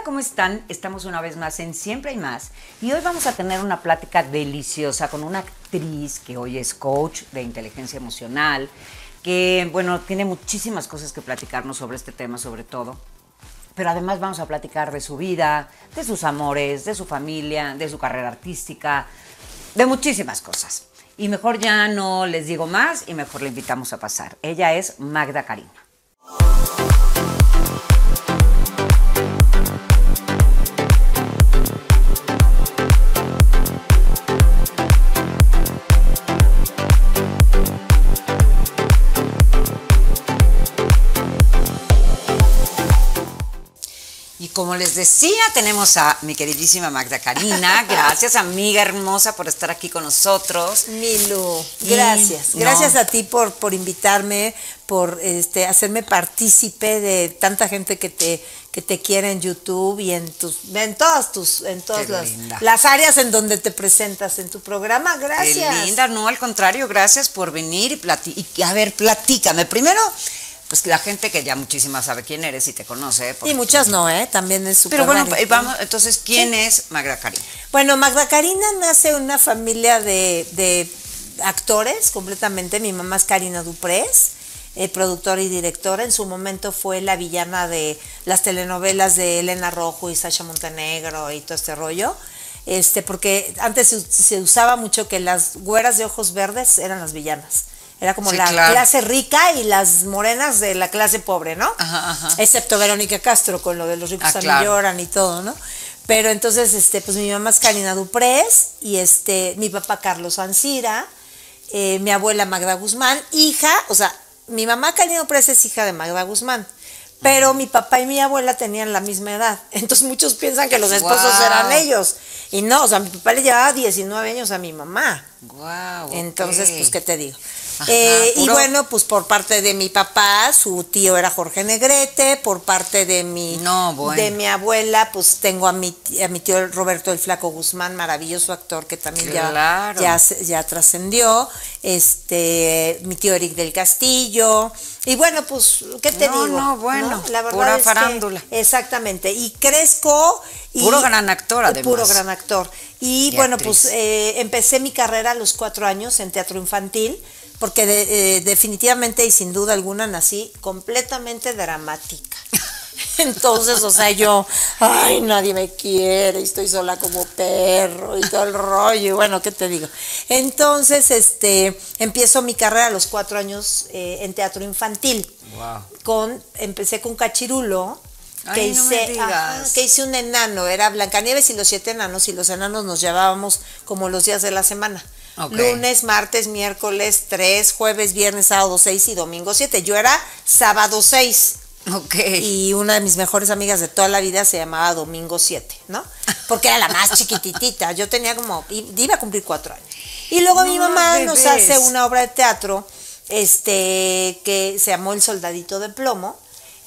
Hola, ¿cómo están? Estamos una vez más en Siempre hay más y hoy vamos a tener una plática deliciosa con una actriz que hoy es coach de inteligencia emocional, que bueno, tiene muchísimas cosas que platicarnos sobre este tema sobre todo. Pero además vamos a platicar de su vida, de sus amores, de su familia, de su carrera artística, de muchísimas cosas. Y mejor ya no les digo más y mejor le invitamos a pasar. Ella es Magda Karina. Como les decía, tenemos a mi queridísima Magda Karina. Gracias, amiga hermosa, por estar aquí con nosotros. Milu, Y- gracias. no. Gracias a ti por, por invitarme, por este, hacerme partícipe de tanta gente que te, que te quiere en YouTube y en tus, en todas tus, en todas las, áreas en donde te presentas en tu programa. Gracias. Qué linda, no, al contrario, gracias por venir y, y a ver, platícame. Primero, pues la gente que ya muchísima sabe quién eres y te conoce. Y muchas no, ¿eh? También es súper Pero bueno, rarito. eh, vamos, entonces, ¿quién es Magda Karina? Bueno, Magda Karina nace en una familia de, de actores completamente. Mi mamá es Karina Duprés, eh, productora y directora. En su momento fue la villana de las telenovelas de Elena Rojo y Sasha Montenegro y todo este rollo. Este, porque antes se, se usaba mucho que las güeras de ojos verdes eran las villanas. Era como Sí, la claro. clase rica y las morenas de la clase pobre, ¿no? Ajá, ajá. Excepto Verónica Castro con lo de los ricos Ah, también claro. lloran y todo, ¿no? Pero entonces, este, pues mi mamá es Karina Duprés y este, mi papá Carlos Ancira, eh, mi abuela Magda Guzmán, hija, o sea, mi mamá Karina Duprés es hija de Magda Guzmán. Pero mi papá y mi abuela tenían la misma edad. Entonces muchos piensan que los esposos eran ellos. Y no, o sea, mi papá le llevaba 19 años a mi mamá. Wow. Entonces, pues, ¿qué te digo? Ajá, Eh, y bueno, pues por parte de mi papá, su tío era Jorge Negrete, por parte de mi, No, bueno. de mi abuela, pues tengo a mi, a mi tío Roberto el Flaco Guzmán, maravilloso actor que también ya, Claro. ya, ya trascendió, este, mi tío Eric del Castillo, y bueno, pues, ¿qué te No, digo? no, bueno, La verdad pura es que- farándula. exactamente, y crezco... Y, Puro gran actor, además. Puro gran actor. Y, Y bueno, actriz. pues eh, empecé mi carrera a los cuatro años en teatro infantil, porque de- eh, definitivamente y sin duda alguna nací completamente dramática. Entonces, o sea, yo, ay, nadie me quiere, y estoy sola como perro y todo el rollo, y bueno, ¿qué te digo? Entonces, este, empiezo mi carrera a los cuatro años eh, en teatro infantil. Wow. Con, empecé con Cachirulo, que Ay, no me hice, digas. ajá, que hice un enano, era Blancanieves y los siete enanos, y los enanos nos llevábamos como los días de la semana. Lunes, martes, miércoles, tres, jueves, viernes, sábado seis y domingo siete. Yo era sábado seis. Ok. Y una de mis mejores amigas de toda la vida se llamaba Domingo 7, ¿no? Porque era la más chiquititita. Yo tenía como, iba a cumplir cuatro años. Y luego mi mamá nos hace una obra de teatro este, que se llamó El Soldadito de Plomo,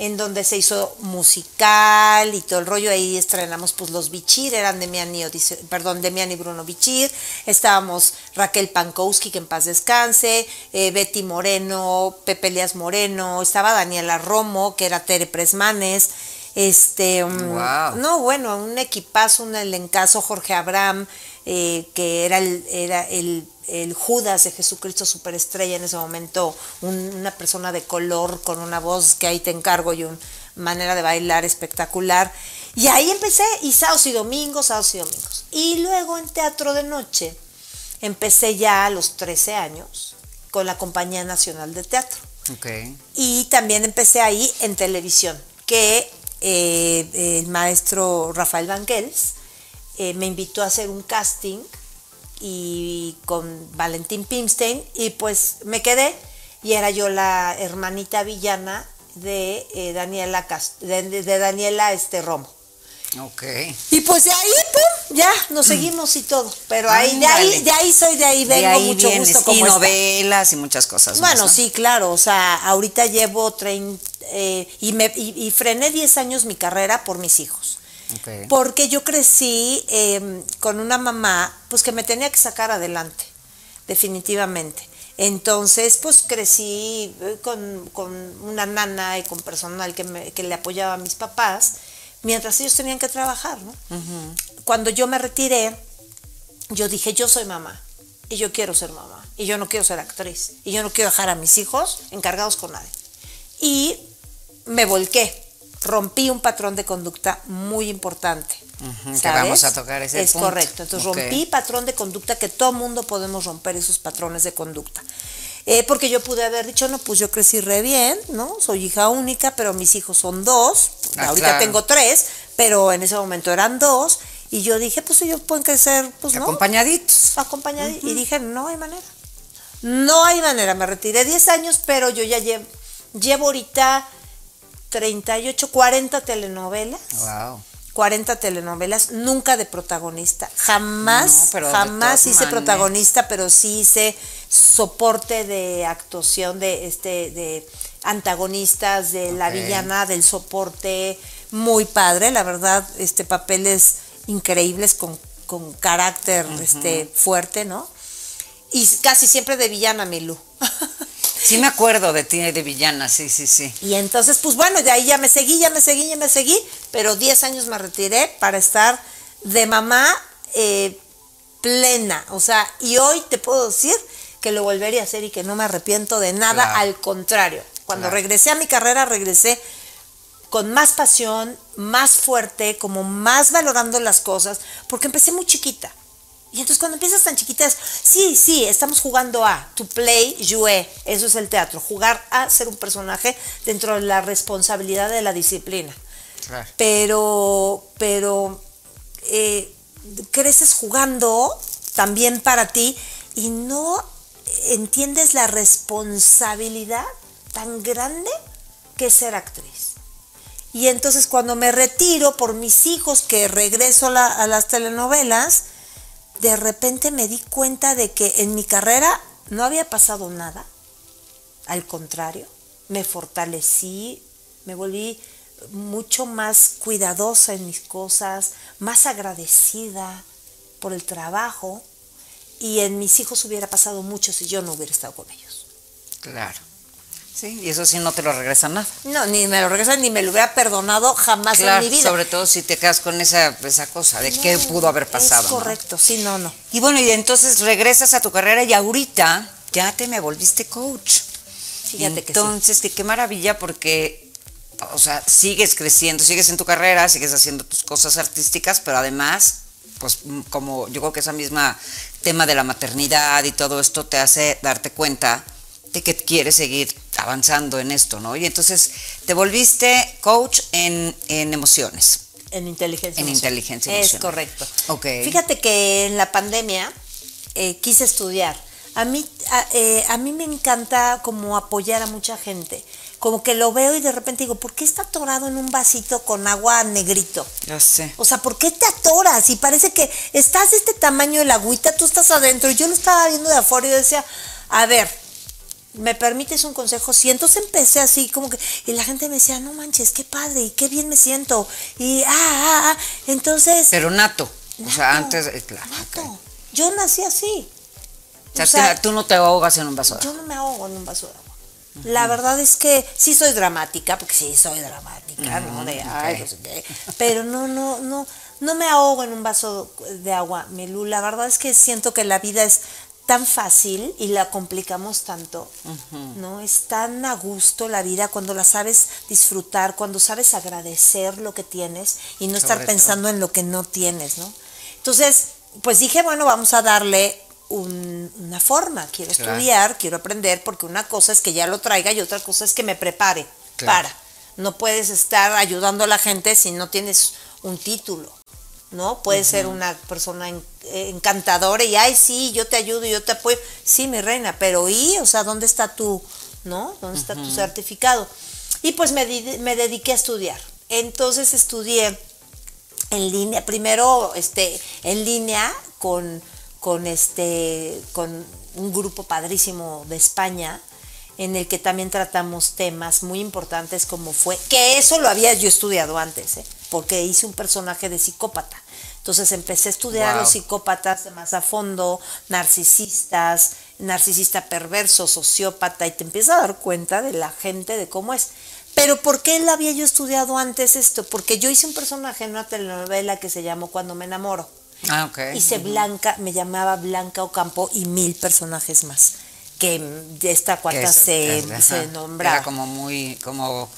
en donde se hizo musical y todo el rollo. Ahí estrenamos pues los Bichir, eran Demian y, Odiseo- perdón, Demian y Bruno Bichir. Estábamos Raquel Pankowski, que en paz descanse, eh, Betty Moreno, Pepe Elias Moreno, estaba Daniela Romo, que era Tere Presmanes. Este, mm, no, bueno, un equipazo, un elencazo, Jorge Abraham, eh, que era el, era el, el Judas de Jesucristo superestrella en ese momento, un- una persona de color con una voz que ahí te encargo y una manera de bailar espectacular. Y ahí empecé, y sábados y domingos, sábados y domingos. Y luego en teatro de noche, empecé ya a los 13 años con la Compañía Nacional de Teatro. Y también empecé ahí en televisión, que eh, el maestro Rafael Vanquels eh, me invitó a hacer un casting y con Valentín Pimstein y pues me quedé y era yo la hermanita villana de eh, Daniela Cast- de, Daniela este Romo. Ok. Y pues de ahí, pum, ya nos seguimos y todo. Pero ahí, de ahí, de ahí soy, de ahí De vengo ahí mucho vienes. gusto como y novelas y muchas cosas. más, Bueno, ¿no? sí, claro. O sea, ahorita llevo 30 eh, y, me, y, y frené 10 años mi carrera por mis hijos. Porque yo crecí eh, con una mamá, pues que me tenía que sacar adelante, definitivamente. Entonces, pues crecí eh, con, con una nana y con personal que, me- que le apoyaba a mis papás, mientras ellos tenían que trabajar, ¿no? Cuando yo me retiré, yo dije, yo soy mamá y yo quiero ser mamá y yo no quiero ser actriz y yo no quiero dejar a mis hijos encargados con nadie. Y me volqué, rompí un patrón de conducta muy importante. que vamos a tocar ese Es punto. correcto. Entonces rompí patrón de conducta que todo mundo podemos romper esos patrones de conducta. Eh, porque yo pude haber dicho, no, pues yo crecí re bien, ¿no? Soy hija única, pero mis hijos son dos. Ah, Ahorita claro. tengo tres, pero en ese momento eran dos. Y yo dije, pues ellos pueden crecer, pues no. Acompañaditos. Acompañada. Y dije, no hay manera. No hay manera. Me retiré 10 años, pero yo ya llevo, llevo ahorita 38, 40 telenovelas. Wow. 40 telenovelas, nunca de protagonista. Jamás, No, pero de jamás hice maneras. protagonista, pero sí hice soporte de actuación de este de antagonistas, de la villana, del soporte. Muy padre, la verdad, este papeles increíbles con, con carácter este fuerte, ¿no? Y casi siempre de villana, Milú. Sí me acuerdo de ti de villana, sí, sí, sí. Y entonces, pues bueno, de ahí ya me seguí, ya me seguí, ya me seguí, pero 10 años me retiré para estar de mamá eh, plena. O sea, y hoy te puedo decir que lo volvería a hacer y que no me arrepiento de nada, Claro. al contrario. Cuando Claro. regresé a mi carrera, regresé con más pasión, más fuerte, como más valorando las cosas, porque empecé muy chiquita. Y entonces cuando empiezas tan chiquita es, sí, sí, estamos jugando a, to play, jouer, eso es el teatro, jugar a ser un personaje dentro de la responsabilidad de la disciplina. Claro. Pero, pero eh, creces jugando también para ti y no entiendes la responsabilidad tan grande que es ser actriz. Y entonces cuando me retiro por mis hijos, que regreso a, la- a las telenovelas, de repente me di cuenta de que en mi carrera no había pasado nada. Al contrario, me fortalecí, me volví mucho más cuidadosa en mis cosas, más agradecida por el trabajo y en mis hijos hubiera pasado mucho si yo no hubiera estado con ellos. Claro. Sí, y eso sí no te lo regresa nada. No, ni me lo regresan ni me lo hubiera perdonado jamás Claro, en mi vida. sobre todo si te quedas con esa, esa cosa de qué pudo haber pasado. Es ¿no? correcto, sí, no, no. Y bueno, y entonces regresas a tu carrera y ahorita ya te me volviste coach. Fíjate que sí. Entonces, que qué maravilla porque, o sea, sigues creciendo, sigues en tu carrera, sigues haciendo tus cosas artísticas, pero además, pues mm, como yo creo que esa misma tema de la maternidad y todo esto te hace darte cuenta de que quieres seguir avanzando en esto, ¿no? Y entonces te volviste coach en, en emociones. En inteligencia En emocional. inteligencia Es correcto. Ok. Fíjate que en la pandemia eh, quise estudiar. A mí, a, eh, a mí me encanta como apoyar a mucha gente. Como que lo veo y de repente digo, ¿por qué está atorado en un vasito con agua negrito? Ya sé. O sea, ¿por qué te atoras? Y parece que estás de este tamaño de la agüita, tú estás adentro. Y yo lo estaba viendo de afuera y decía, a ver, ¿me permites un consejo? Sí, entonces empecé así como que, y la gente me decía, no manches, qué padre, y qué bien me siento. Y, ah, ah, ah, entonces... Pero nato. O sea, antes, claro. nato. Yo nací así. O sea, O sea, te- tú no te ahogas en un vaso de Yo agua. no me ahogo en un vaso de agua. La verdad es que sí soy dramática, porque sí soy dramática, ¿no? De, ay, no sé qué. Pero no, no, no, no me ahogo en un vaso de agua, Melú. La verdad es que siento que la vida es tan fácil y la complicamos tanto, ¿no? Es tan a gusto la vida cuando la sabes disfrutar, cuando sabes agradecer lo que tienes y no estar pensando en lo que no tienes, ¿no? Entonces, pues dije, bueno, vamos a darle un- una forma. Quiero Claro. estudiar, quiero aprender, porque una cosa es que ya lo traiga y otra cosa es que me prepare Claro. para. No puedes estar ayudando a la gente si no tienes un título, ¿no? Puedes ser una persona en- eh, encantadora y, ay, sí, yo te ayudo, yo te apoyo. Sí, mi reina, pero ¿y? O sea, ¿dónde está tu, ¿no? ¿Dónde está tu certificado? Y pues me, me dediqué a estudiar. Entonces estudié en línea, primero este, en línea con, con, este, con un grupo padrísimo de España, en el que también tratamos temas muy importantes como fue, que eso lo había yo estudiado antes, ¿eh? porque hice un personaje de psicópata. Entonces empecé a estudiar Wow. los psicópatas más a fondo, narcisistas, narcisista perverso, sociópata, y te empiezas a dar cuenta de la gente, de cómo es. Pero ¿por qué la había yo estudiado antes esto? Porque yo hice un personaje en una telenovela que se llamó Cuando me enamoro. Ah, ok. Hice Blanca, me llamaba Blanca Ocampo y mil personajes más. Que de esta cuarta se, ajá. se nombraba. Era como muy, como,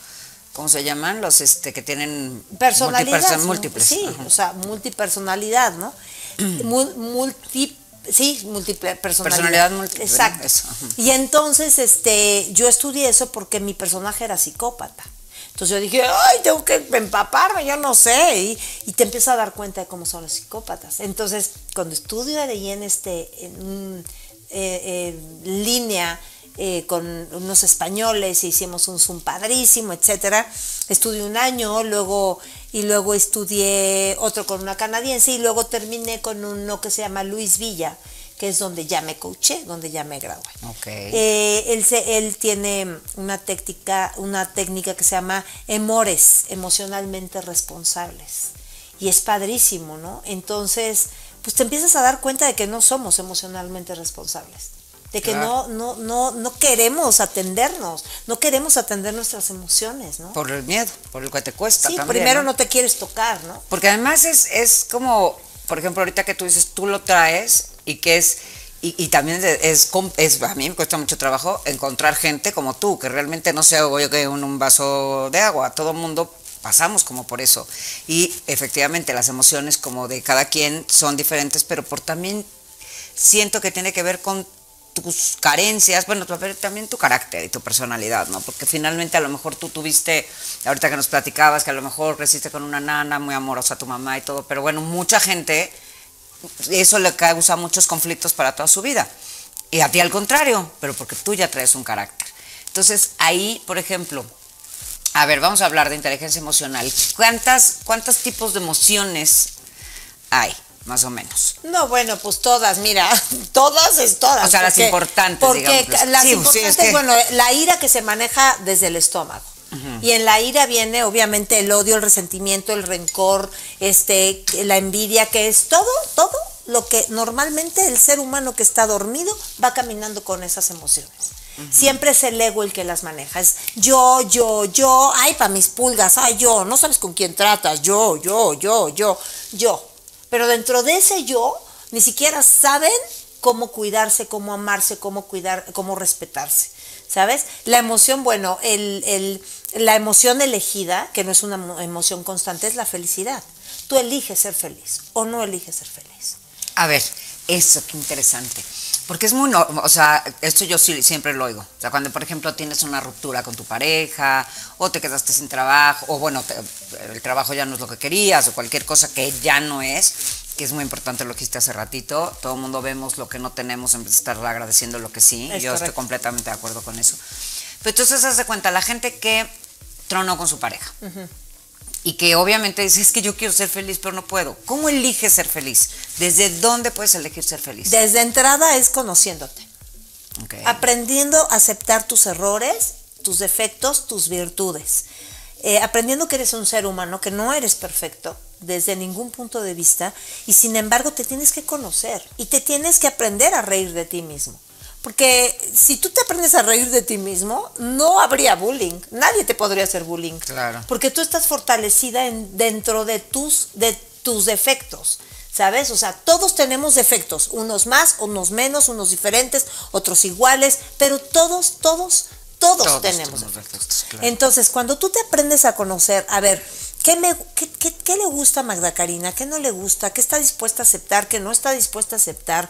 ¿cómo se llaman? Los este que tienen personalidad. múltiples. Sí, Ajá. o sea, multipersonalidad, ¿no? Mul- multi, sí, múltiple personalidad. Personalidad múltiple, Exacto. eso. Y entonces, este, yo estudié eso porque mi personaje era psicópata. Entonces yo dije, ay, tengo que empaparme, yo no sé. Y, y te empiezas a dar cuenta de cómo son los psicópatas. Entonces, cuando estudio ahí en este, en eh, eh, línea eh, con unos españoles, e hicimos un Zoom padrísimo, etcétera. Estudié un año, luego, y luego estudié otro con una canadiense, y luego terminé con uno que se llama Luis Villa, que es donde ya me coaché, donde ya me gradué. Ok. Eh, él, él tiene una técnica, una técnica que se llama emores, emocionalmente responsables. Y es padrísimo, ¿no? Entonces, pues te empiezas a dar cuenta de que no somos emocionalmente responsables. De que Claro. no, no, no, no queremos atendernos, no queremos atender nuestras emociones, ¿no? Por el miedo, por el que te cuesta sí, también. primero ¿no? no te quieres tocar, ¿no? Porque además es, es como, por ejemplo, ahorita que tú dices, tú lo traes y que es, y, y también es, es, a mí me cuesta mucho trabajo encontrar gente como tú, que realmente no se ahogue que un, un vaso de agua, todo el mundo pasamos como por eso. Y efectivamente las emociones como de cada quien son diferentes, pero por también siento que tiene que ver con tus carencias, bueno, también tu carácter y tu personalidad, ¿no? Porque finalmente a lo mejor tú tuviste, ahorita que nos platicabas, que a lo mejor creciste con una nana muy amorosa tu mamá y todo, pero bueno, mucha gente, eso le causa muchos conflictos para toda su vida. Y a ti al contrario, pero porque tú ya traes un carácter. Entonces ahí, por ejemplo, a ver, vamos a hablar de inteligencia emocional. ¿Cuántas, cuántos tipos de emociones hay, más o menos? No, bueno, pues todas, mira, todas es todas. O sea, las importantes, Porque digamos, pues. las Sí, sí, importantes, es que- bueno, la ira que se maneja desde el estómago. Y en la ira viene obviamente el odio, el resentimiento, el rencor, este, la envidia, que es todo, todo lo que normalmente el ser humano que está dormido va caminando con esas emociones. Siempre es el ego el que las maneja. Es yo, yo, yo, ay, para mis pulgas, ay, yo, no sabes con quién tratas, yo, yo, yo, yo, yo. Pero dentro de ese yo, ni siquiera saben cómo cuidarse, cómo amarse, cómo cuidar, cómo respetarse. ¿Sabes? La emoción, bueno, el, el- la emoción elegida, que no es una emo- emoción constante, es la felicidad. Tú eliges ser feliz o no eliges ser feliz. A ver, eso, qué interesante. Porque es muy, no- o sea, esto yo sí, siempre lo oigo. O sea, cuando, por ejemplo, tienes una ruptura con tu pareja, o te quedaste sin trabajo, o bueno, te- el trabajo ya no es lo que querías, o cualquier cosa que ya no es, que es muy importante lo que hiciste hace ratito. Todo el mundo vemos lo que no tenemos en vez de estar agradeciendo lo que sí. Es yo estoy completamente de acuerdo con eso. Pero entonces, haz de cuenta, la gente que tronó con su pareja. Y que obviamente dice, es que yo quiero ser feliz, pero no puedo. ¿Cómo eliges ser feliz? ¿Desde dónde puedes elegir ser feliz? Desde entrada es conociéndote. Aprendiendo a aceptar tus errores, tus defectos, tus virtudes. Eh, aprendiendo que eres un ser humano, que no eres perfecto desde ningún punto de vista y sin embargo te tienes que conocer y te tienes que aprender a reír de ti mismo. Porque si tú te aprendes a reír de ti mismo, no habría bullying. Nadie te podría hacer bullying. Claro. Porque tú estás fortalecida en, dentro de tus, de tus defectos. ¿Sabes? O sea, todos tenemos defectos, unos más, unos menos, unos diferentes, otros iguales, pero todos, todos, todos, Todos tenemos defectos. defectos, claro. Entonces, cuando tú te aprendes a conocer, a ver, ¿qué, me, qué, qué- qué le gusta a Magda Karina? ¿Qué no le gusta? ¿Qué está dispuesta a aceptar? ¿Qué no está dispuesta a aceptar?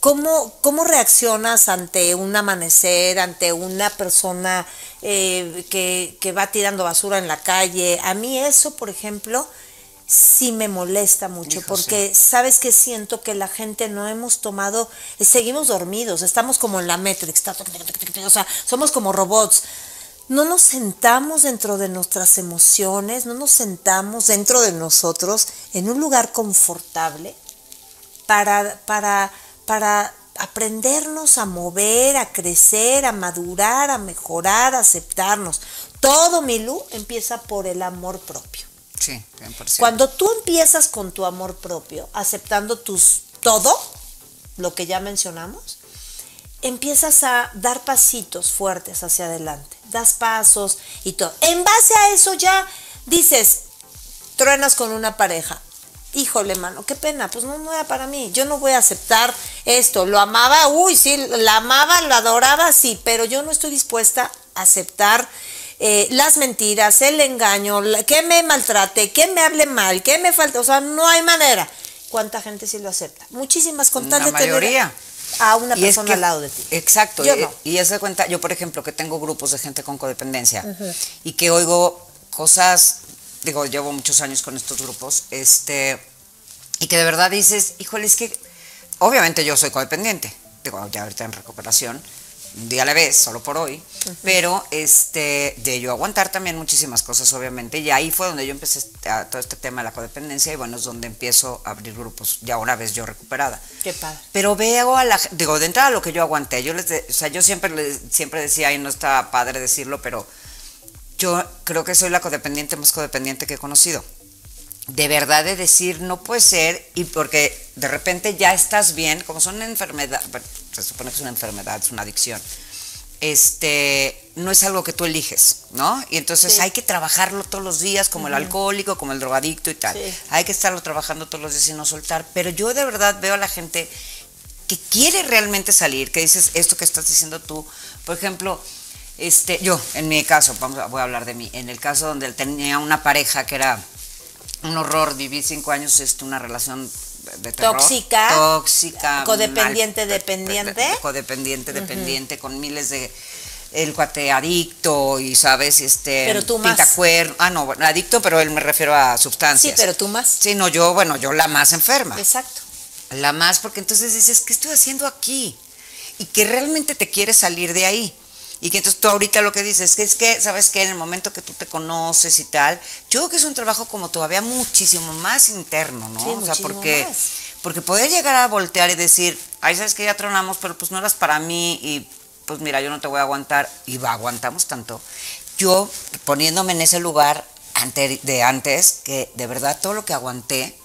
¿Cómo, cómo reaccionas ante un amanecer, ante una persona eh, que, que va tirando basura en la calle? A mí eso, por ejemplo, sí me molesta mucho Hijo, porque sabes que siento que la gente no hemos tomado, seguimos dormidos, estamos como en la Matrix, o sea, somos como robots. No nos sentamos dentro de nuestras emociones, no nos sentamos dentro de nosotros en un lugar confortable para, para, para aprendernos a mover, a crecer, a madurar, a mejorar, a aceptarnos. Todo, Milú, empieza por el amor propio. Sí, 100%. Cuando tú empiezas con tu amor propio, aceptando tus todo, lo que ya mencionamos, empiezas a dar pasitos fuertes hacia adelante. Das pasos y todo. En base a eso ya dices, truenas con una pareja. Híjole, mano, qué pena, pues no, no era para mí. Yo no voy a aceptar esto. Lo amaba, uy, sí, la amaba, lo adoraba, sí, pero yo no estoy dispuesta a aceptar eh, las mentiras, el engaño, que me maltrate, que me hable mal, que me falte. O sea, no hay manera. ¿Cuánta gente sí lo acepta? Muchísimas, con tal La de tener mayoría. a una Y es persona que- al lado de ti. Exacto. Yo y, no. y es de cuenta, yo por ejemplo, que tengo grupos de gente con codependencia y que oigo cosas, digo, llevo muchos años con estos grupos, este, y que de verdad dices, híjole, es que obviamente yo soy codependiente, digo, ya ahorita en recuperación, un día a la vez, solo por hoy, pero este, de yo aguantar también muchísimas cosas, obviamente, y ahí fue donde yo empecé a, todo este tema de la codependencia, y bueno, es donde empiezo a abrir grupos, ya una vez yo recuperada. Qué padre. Pero veo a la digo, de entrada lo que yo aguanté, yo les de- o sea, yo siempre les- siempre decía, y no está padre decirlo, pero yo creo que soy la codependiente más codependiente que he conocido. De verdad de decir, no puede ser, y porque de repente ya estás bien, como son una enfermedad, bueno, se supone que es una enfermedad, es una adicción, este, no es algo que tú eliges, ¿no? Y entonces Sí. hay que trabajarlo todos los días, como el alcohólico, como el drogadicto y tal. Sí. Hay que estarlo trabajando todos los días y no soltar. Pero yo de verdad veo a la gente que quiere realmente salir, que dices esto que estás diciendo tú. Por ejemplo, este, yo, en mi caso, vamos a, voy a hablar de mí, en el caso donde él tenía una pareja que era un horror, viví cinco años, este, una relación de terror. Tóxica. Tóxica. Codependiente, mal- dependiente. Codependiente, dependiente, con miles de el cuate adicto y sabes este Pero tú más. pintacuer- ah no adicto pero él me refiero a Sí, sustancias pero tú más. sí no yo bueno yo la más enferma Exacto. la más, porque entonces dices, ¿qué estoy haciendo aquí? Y que realmente te quieres salir de ahí. Y que entonces tú ahorita lo que dices, que es que, ¿sabes qué? En el momento que tú te conoces y tal, yo creo que es un trabajo como todavía muchísimo más interno, ¿no? Sí, o sea, porque, más. porque poder llegar a voltear y decir, ay, ¿sabes que Ya tronamos, pero pues no eras para mí y pues mira, yo no te voy a aguantar. Y va, aguantamos tanto. Yo, poniéndome en ese lugar ante- de antes, que de verdad todo lo que aguanté,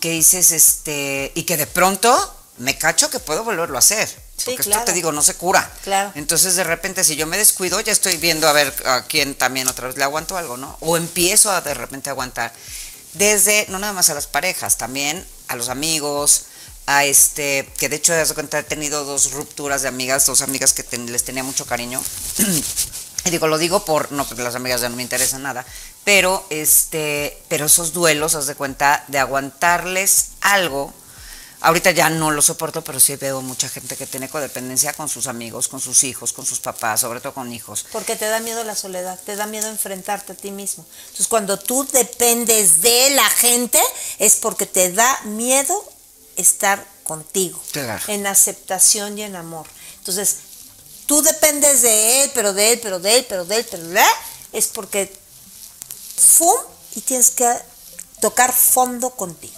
que dices, este, y que de pronto me cacho que puedo volverlo a hacer. Sí, porque claro. esto te digo, no se cura. Claro. Entonces de repente si yo me descuido, ya estoy viendo a ver a quién también otra vez le aguanto algo, ¿no? O empiezo a de repente aguantar. Desde, no nada más a las parejas, también a los amigos, a este, que de hecho de cuenta he tenido dos rupturas de amigas, dos amigas que ten- les tenía mucho cariño. Y digo, lo digo por, no porque las amigas ya no me interesan nada, pero este, pero esos duelos, haz de cuenta, de aguantarles algo, ahorita ya no lo soporto, pero sí veo mucha gente que tiene codependencia con sus amigos, con sus hijos, con sus papás, sobre todo con hijos. Porque te da miedo la soledad, te da miedo enfrentarte a ti mismo. Entonces, cuando tú dependes de la gente, es porque te da miedo estar contigo, Claro. en aceptación y en amor. Entonces, tú dependes de él, pero de él, pero de él, pero de él, pero de él, es porque ¡fum! y tienes que tocar fondo contigo.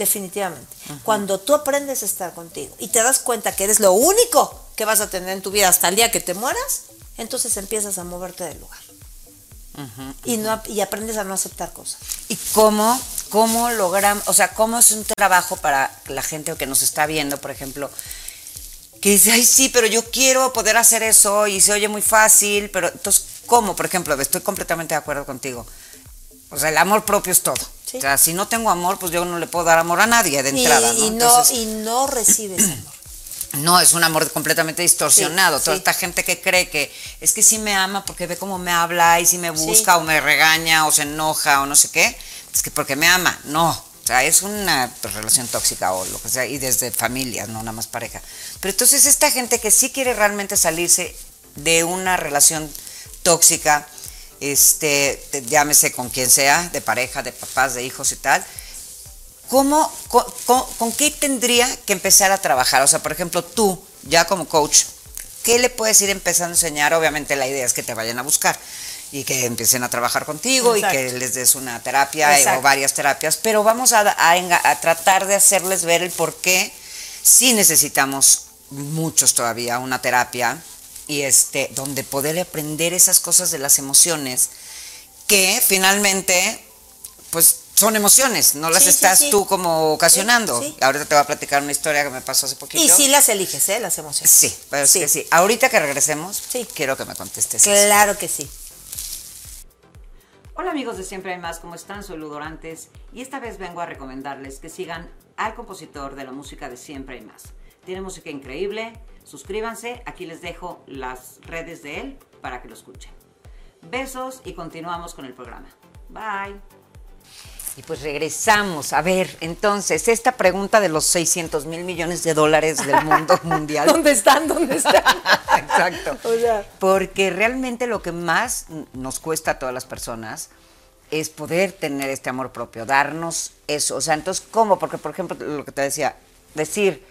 Definitivamente. Cuando tú aprendes a estar contigo y te das cuenta que eres lo único que vas a tener en tu vida hasta el día que te mueras, entonces empiezas a moverte del lugar. y, no, y aprendes a no aceptar cosas. ¿Y cómo, cómo logramos, o sea, cómo es un trabajo para la gente que nos está viendo, por ejemplo, que dice, ay, sí, pero yo quiero poder hacer eso y se oye muy fácil, pero entonces, ¿cómo? Por ejemplo, estoy completamente de acuerdo contigo. O sea, el amor propio es todo. Sí. O sea, si no tengo amor, pues yo no le puedo dar amor a nadie de Y, entrada, ¿no? y no, Entonces, y no recibes amor. no, es un amor completamente distorsionado. Sí, Toda sí. esta gente que cree que es que sí me ama porque ve cómo me habla y si me busca o me regaña o se enoja o no sé qué, es que porque me ama. No, o sea, es una pues, relación tóxica o lo que sea, y desde familias, no nada más pareja. Pero entonces esta gente que sí quiere realmente salirse de una relación tóxica, este, llámese con quien sea, de pareja, de papás, de hijos y tal, ¿Cómo, con, con- con qué tendría que empezar a trabajar? O sea, por ejemplo, tú, ya como coach, ¿qué le puedes ir empezando a enseñar? Obviamente la idea es que te vayan a buscar y que empiecen a trabajar contigo y que les des una terapia eh, Exacto. o varias terapias, pero vamos a, a tratar de hacerles ver el por qué sí necesitamos muchos todavía una terapia y este donde poder aprender esas cosas de las emociones que finalmente pues son emociones, no las Sí, sí, estás sí. tú como ocasionando. Sí, sí. Ahorita te voy a platicar una historia que me pasó hace poquito. Y sí las eliges, ¿eh? Las emociones. Sí, pero es que sí. Ahorita que regresemos, Sí. quiero que me contestes. eso. Claro que sí. Hola amigos de Siempre hay más, ¿cómo están? Soy Ludorantes y esta vez vengo a recomendarles que sigan al compositor de la música de Siempre hay más. Tiene música increíble, suscríbanse, aquí les dejo las redes de él para que lo escuchen. Besos y continuamos con el programa. Bye. Y pues regresamos. A ver, entonces, esta pregunta de los 600 mil millones de dólares del mundo mundial. ¿Dónde están? ¿Dónde están? Exacto. O sea. Porque realmente lo que más nos cuesta a todas las personas es poder tener este amor propio, darnos eso. O sea, entonces, ¿cómo? Porque, por ejemplo, lo que te decía, decir,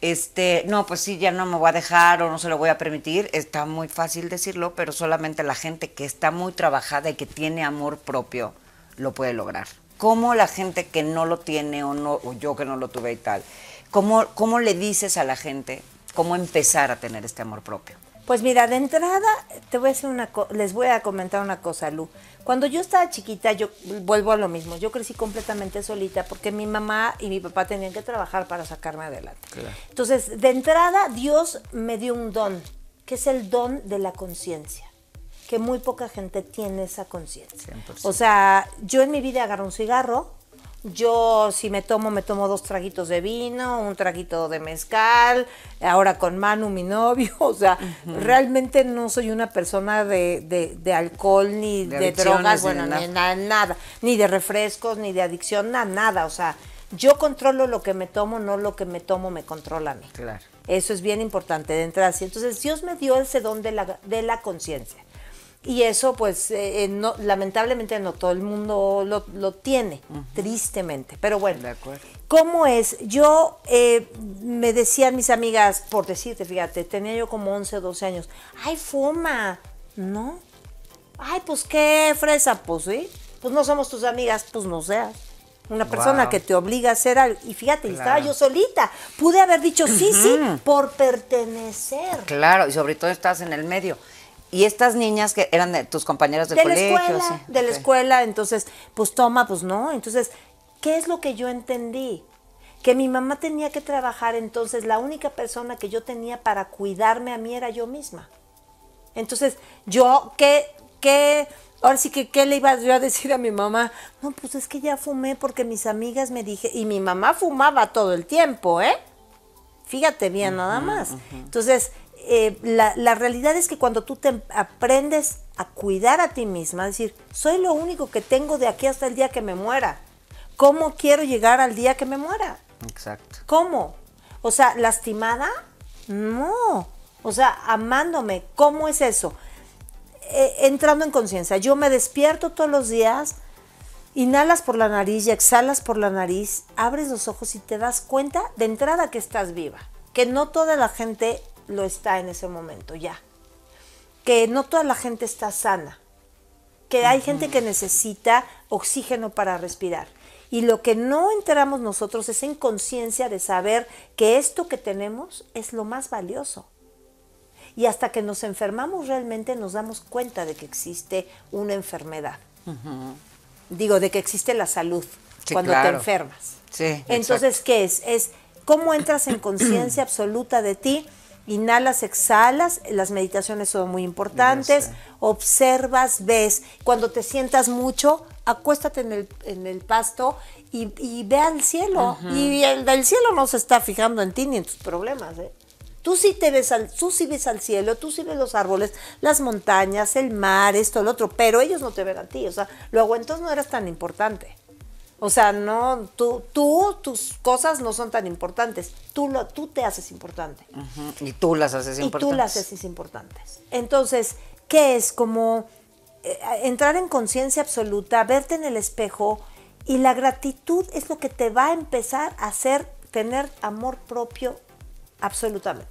este, no, pues sí, ya no me voy a dejar o no se lo voy a permitir, está muy fácil decirlo, pero solamente la gente que está muy trabajada y que tiene amor propio lo puede lograr. ¿Cómo la gente que no lo tiene o, no, o yo que no lo tuve y tal, cómo, cómo le dices a la gente cómo empezar a tener este amor propio? Pues mira, de entrada te voy a decir una les voy a comentar una cosa, Lu. Cuando yo estaba chiquita, yo vuelvo a lo mismo. Yo crecí completamente solita porque mi mamá y mi papá tenían que trabajar para sacarme adelante. Entonces, de entrada, Dios me dio un don, que es el don de la conciencia, que muy poca gente tiene esa conciencia. 100%. O sea, yo en mi vida agarro un cigarro, yo si me tomo, me tomo dos traguitos de vino, un traguito de mezcal, ahora con Manu, mi novio, o sea, realmente no soy una persona de, de- de alcohol ni De drogas, bueno, ni na- nada, ni de refrescos, ni de adicción, na- nada, o sea, yo controlo lo que me tomo, no lo que me tomo me controla a mí. Claro. Eso es bien importante de entrada. Entonces, Dios me dio ese don de la, de la conciencia. Y eso, pues, eh, eh, no, lamentablemente no todo el mundo lo, lo tiene, tristemente. Pero bueno, De acuerdo. ¿cómo es? Yo, eh, me decían mis amigas, por decirte, fíjate, tenía yo como 11 o 12 años, ¡ay, fuma! ¿No? Ay, pues qué fresa, pues sí. Pues no somos tus amigas, pues no seas. Una persona Wow. que te obliga a hacer algo. Y fíjate, estaba yo solita. Pude haber dicho sí, sí, por pertenecer. Claro, y sobre todo estás en el medio. Y estas niñas que eran de tus compañeras del de la colegio. escuela, sí. de la escuela, entonces, pues toma, pues no. Entonces, ¿qué es lo que yo entendí? Que mi mamá tenía que trabajar, entonces la única persona que yo tenía para cuidarme a mí era yo misma. Entonces, yo, ¿qué, qué, ahora sí que, ¿qué le iba yo a decir a mi mamá? No, pues es que ya fumé porque mis amigas me dije, y mi mamá fumaba todo el tiempo, ¿eh? Fíjate bien, nada más. Entonces, eh, la, la realidad es que cuando tú te aprendes a cuidar a ti misma, es decir, soy lo único que tengo de aquí hasta el día que me muera. ¿Cómo quiero llegar al día que me muera? Exacto. ¿Cómo? O sea, lastimada? No. O sea, amándome. ¿Cómo es eso? Eh, entrando en conciencia. Yo me despierto todos los días, inhalas por la nariz y exhalas por la nariz, abres los ojos y te das cuenta de entrada que estás viva. Que no toda la gente lo está en ese momento ya. Que no toda la gente está sana que hay gente que necesita oxígeno para respirar. Y lo que no enteramos nosotros es en conciencia de saber que esto que tenemos es lo más valioso. Y hasta que nos enfermamos realmente nos damos cuenta de que existe una enfermedad. Digo, de que existe la salud Sí, cuando te enfermas. Sí, Entonces, ¿qué es? Es cómo entras en conciencia absoluta de ti, inhalas, exhalas, las meditaciones son muy importantes, sé. observas, ves, cuando te sientas mucho, acuéstate en el, en el pasto y, y ve al cielo. Y el del cielo no se está fijando en ti ni en tus problemas, ¿eh? Tú sí te ves al, tú sí ves al cielo, tú sí ves los árboles, las montañas, el mar, esto, lo otro, pero ellos no te ven a ti. O sea, luego entonces no eras tan importante. O sea, no, tú, tú, tus cosas no son tan importantes. Tú, lo, tú te haces importante. Ujú. Y tú las haces Y importantes. tú las haces importantes. Entonces, ¿qué es? Como eh, entrar en conciencia absoluta, verte en el espejo y la gratitud es lo que te va a empezar a hacer tener amor propio absolutamente.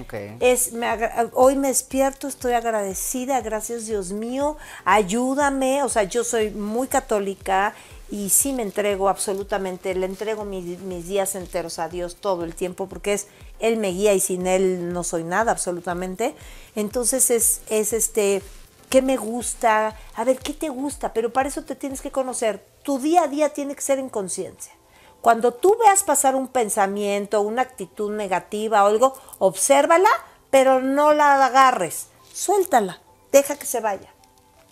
Ok. Es, me hoy me despierto, estoy agradecida, gracias Dios mío, ayúdame, o sea, yo soy muy católica y sí me entrego absolutamente, le entrego mi- mis días enteros a Dios todo el tiempo porque es, Él me guía y sin Él no soy nada absolutamente. Entonces es, es este, ¿qué me gusta? A ver, ¿qué te gusta? Pero para eso te tienes que conocer tu día a día tiene que ser en conciencia. Cuando tú veas pasar un pensamiento, una actitud negativa o algo, obsérvala, pero no la agarres. Suéltala, deja que se vaya,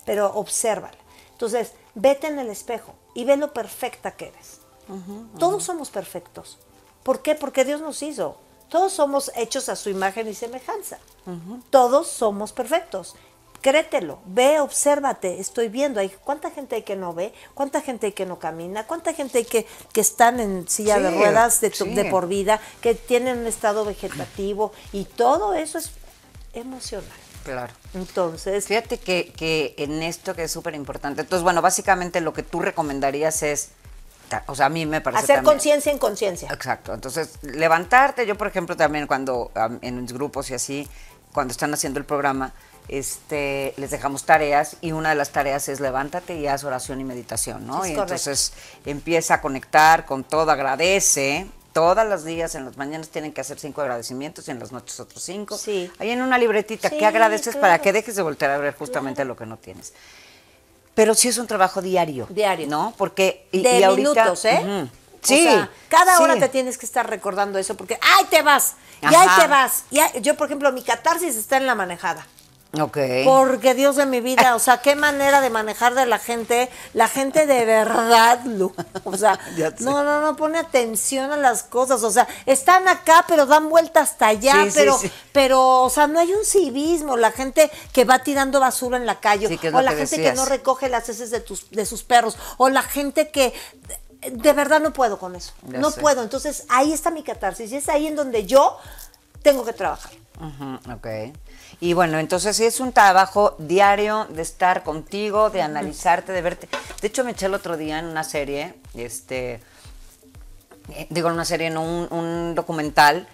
pero obsérvala. Entonces, vete en el espejo y ve lo perfecta que eres. Todos somos perfectos. ¿Por qué? Porque Dios nos hizo. Todos somos hechos a su imagen y semejanza. Todos somos perfectos. Créetelo, ve, obsérvate, estoy viendo. Hay, ¿Cuánta gente hay que no ve? ¿Cuánta gente hay que no camina? ¿Cuánta gente hay que, que están en silla de ruedas de, sí. de por vida? Que tienen un estado vegetativo y todo eso es emocional. Claro. Entonces, Fíjate que, que en esto que es súper importante. Entonces, bueno, básicamente lo que tú recomendarías es, o sea, a mí me parece hacer conciencia en conciencia. Exacto. Entonces, levantarte, yo por ejemplo también cuando en mis grupos y así, cuando están haciendo el programa, este, les dejamos tareas y una de las tareas es levántate y haz oración y meditación, ¿no? Es y correcto. entonces empieza a conectar con todo, agradece. Todas las días, en las mañanas tienen que hacer cinco agradecimientos y en las noches otros cinco. Sí. Ahí en una libretita, Sí, ¿qué agradeces para que dejes de voltear a ver justamente lo que no tienes? Pero sí es un trabajo diario. Diario. ¿No? Porque. Y, de y ahorita, minutos, ¿eh? Ujú. O Sí. sea, cada sí. hora te tienes que estar recordando eso porque ¡ay, te vas! Y ahí te vas. Y ahí- yo, por ejemplo, mi catarsis está en la manejada. Ok. Porque Dios de mi vida, o sea, qué manera de manejar de la gente, la gente de verdad, Lu. O sea, no, no, no pone atención a las cosas, o sea, están acá, pero dan vuelta hasta allá, Sí, pero, sí. pero, o sea, no hay un civismo, la gente que va tirando basura en la calle, o la gente que no recoge las heces de tus, de sus perros, o la gente que de verdad no puedo con eso, Ya no sé. puedo. Entonces ahí está mi catarsis y es ahí en donde yo tengo que trabajar. Ok. Y bueno, entonces sí es un trabajo diario de estar contigo, de analizarte, de verte. De hecho, me eché el otro día en una serie, este, eh, digo en una serie, no un, un documental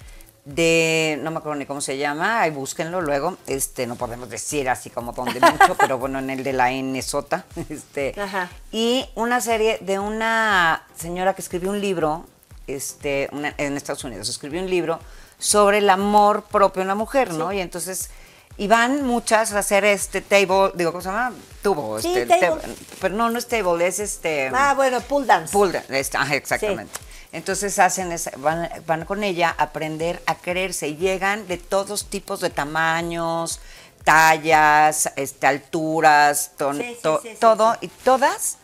de, no me acuerdo ni cómo se llama, ahí búsquenlo luego, este, no podemos decir así como donde mucho, pero bueno, en el de la N-Sota, este, Ajá. y una serie de una señora que escribió un libro, este, una- en Estados Unidos, escribió un libro sobre el amor propio en la mujer, ¿no? Y entonces y van muchas a hacer este table, digo, ¿cómo se llama? Tubo, Sí, este, table. pero no, no es table, es este Ah, bueno, pull dance. Pull este, ajá, exactamente. Entonces hacen esa- van, van con ella a aprender a quererse y llegan de todos tipos de tamaños, tallas, este, alturas, ton- Sí, sí, to- sí, sí, todo y todas,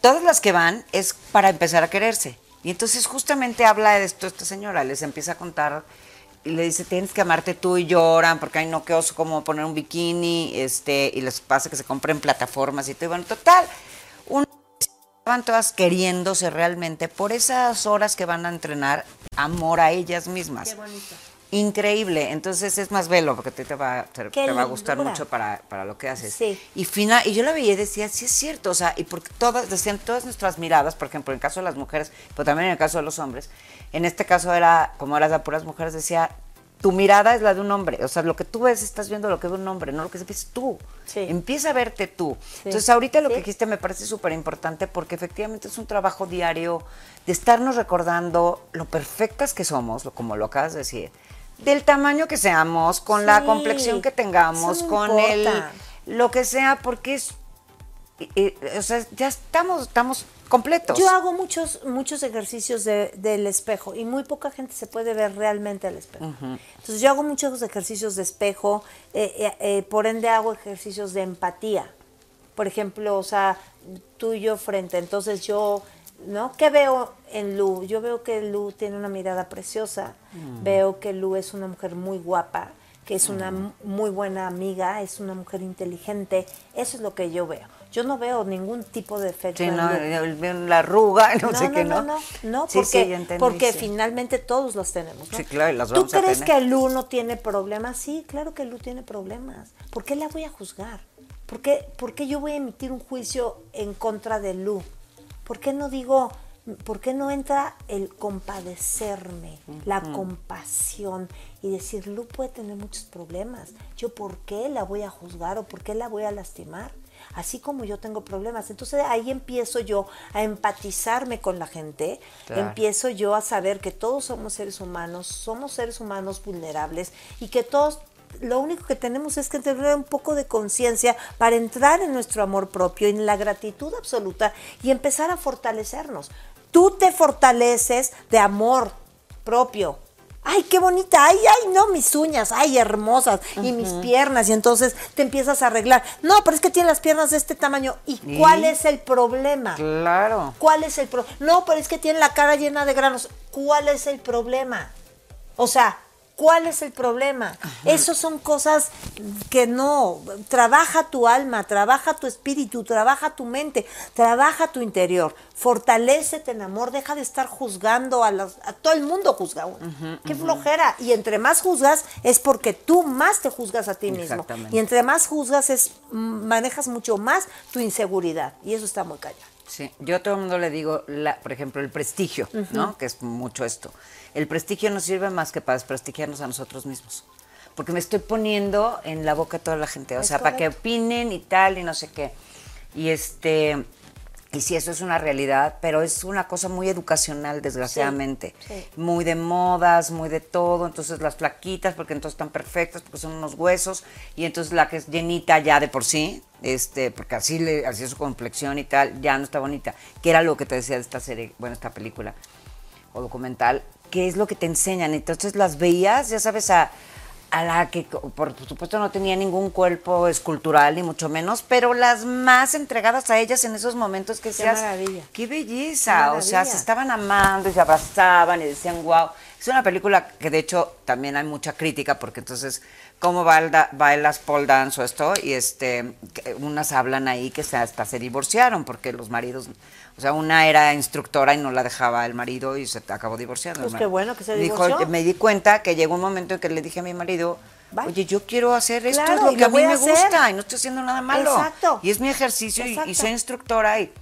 todas las que van es para empezar a quererse. Y entonces justamente habla de esto esta señora, les empieza a contar y le dice, tienes que amarte tú y lloran, porque hay no qué oso como poner un bikini, este, y les pasa que se compren plataformas y todo. Y bueno, total, un estaban todas queriéndose realmente por esas horas que van a entrenar amor a ellas mismas. Qué bonito. Increíble, entonces es más velo porque te, te va, te, te va a gustar mucho para, para lo que haces. Sí. Y final, y yo la veía y decía, sí es cierto, o sea, y porque todas, decían todas nuestras miradas, por ejemplo, en el caso de las mujeres, pero también en el caso de los hombres, en este caso era, como eras de puras mujeres, decía, tu mirada es la de un hombre, o sea, lo que tú ves, estás viendo lo que ve un hombre, no lo que ves tú. Sí. Empieza a verte tú. Sí. Entonces, ahorita lo que dijiste me parece súper importante porque efectivamente es un trabajo diario de estarnos recordando lo perfectas que somos, como lo acabas de decir, del tamaño que seamos, con la complexión que tengamos, no con el lo que sea, porque es, eh, eh, o sea, ya estamos, estamos completos. Yo hago muchos, muchos ejercicios de- del espejo y muy poca gente se puede ver realmente al espejo. Entonces yo hago muchos ejercicios de espejo, eh, por ende hago ejercicios de empatía. Por ejemplo, o sea, tú y yo frente, entonces yo, ¿no? ¿Qué veo en Lu? Yo veo que Lu tiene una mirada preciosa, veo que Lu es una mujer muy guapa, que es una mu- muy buena amiga, es una mujer inteligente, eso es lo que yo veo. Yo no veo ningún tipo de efecto Sí, en no, Lu. el- la arruga, no, sé qué, ¿no? no, no, no, Sí, porque, sí, ya entendí, porque sí. finalmente todos los tenemos, ¿no? Sí, claro, y las ¿Tú vamos a crees tener. que Lu no tiene problemas? Sí, claro que Lu tiene problemas. ¿Por qué la voy a juzgar? ¿Por qué, por qué yo voy a emitir un juicio en contra de Lu? ¿Por qué no digo, por qué no entra el compadecerme, la compasión y decir, Lu puede tener muchos problemas? ¿Yo por qué la voy a juzgar o por qué la voy a lastimar? así como yo tengo problemas. Entonces ahí empiezo yo a empatizarme con la gente, Claro. empiezo yo a saber que todos somos seres humanos, somos seres humanos vulnerables y que todos lo único que tenemos es que tener un poco de conciencia para entrar en nuestro amor propio, en la gratitud absoluta y empezar a fortalecernos. Tú te fortaleces de amor propio, ay, qué bonita, ay, ay, no, mis uñas, ay, hermosas, y mis piernas, y entonces te empiezas a arreglar. No, pero es que tiene las piernas de este tamaño. ¿Y cuál es el problema? Claro. ¿Cuál es el problema? No, pero es que tiene la cara llena de granos. ¿Cuál es el problema? O sea, ¿Cuál es el problema? Esas son cosas que no. Trabaja tu alma, trabaja tu espíritu, trabaja tu mente, trabaja tu interior. Fortalécete en amor, deja de estar juzgando a, los, a todo el mundo juzga Qué flojera. Y entre más juzgas es porque tú más te juzgas a ti mismo. Y entre más juzgas es manejas mucho más tu inseguridad. Y eso está muy callado. Sí, yo a todo el mundo le digo, la, por ejemplo, el prestigio, ¿no? Que es mucho esto el prestigio no sirve más que para desprestigiarnos a nosotros mismos. Porque me estoy poniendo en la boca de toda la gente, o sea, para que opinen y tal y no sé qué. Y este y sí, eso es una realidad, pero es una cosa muy educacional, desgraciadamente. Muy de modas, muy de todo. Entonces las flaquitas, porque entonces están perfectas, porque son unos huesos. Y entonces la que es llenita ya de por sí, este, porque así, le, así es su complexión y tal, ya no está bonita. Que era lo que te decía de esta serie, bueno, esta película o documental, qué es lo que te enseñan. Entonces las veías, ya sabes, a, a la que por supuesto no tenía ningún cuerpo escultural ni mucho menos, pero las más entregadas a ellas en esos momentos que seas, qué maravilla. Qué belleza, o sea, se estaban amando y se abrazaban y decían, wow. Es una película que de hecho también hay mucha crítica porque entonces cómo baila, bailas pole dance o esto y este unas hablan ahí que hasta se divorciaron porque los maridos o sea, una era instructora y no la dejaba el marido y se acabó divorciando. Pues qué bueno que se divorció. Dijo, me di cuenta que llegó un momento en que le dije a mi marido, oye, yo quiero hacer esto, es lo que a mí me gusta y no estoy haciendo nada malo. Exacto. Y es mi ejercicio y, soy instructora y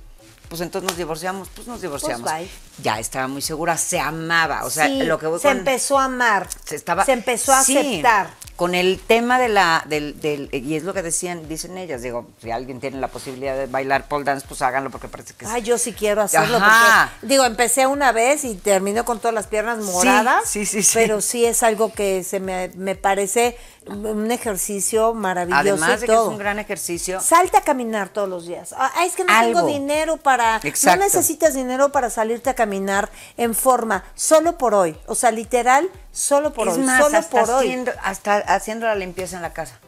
pues entonces nos divorciamos, pues nos divorciamos. Pues ya estaba muy segura, se amaba, o sea, lo que se empezó a amar, se, estaba, se empezó a aceptar con el tema de la, del, del, y es lo que decían, dicen ellas, digo, si alguien tiene la posibilidad de bailar pole dance, pues háganlo porque parece que Ay, yo sí quiero hacerlo porque, digo, empecé una vez y terminó con todas las piernas moradas, sí, sí, sí, pero sí es algo que se me, me parece un ejercicio maravilloso. Además de que es un gran ejercicio. Salte a caminar todos los días. Ah, es que no tengo dinero para. No necesitas dinero para salirte a caminar en forma, solo por hoy. O sea, literal, solo por hoy. solo por hoy. Hasta haciendo la limpieza en la casa.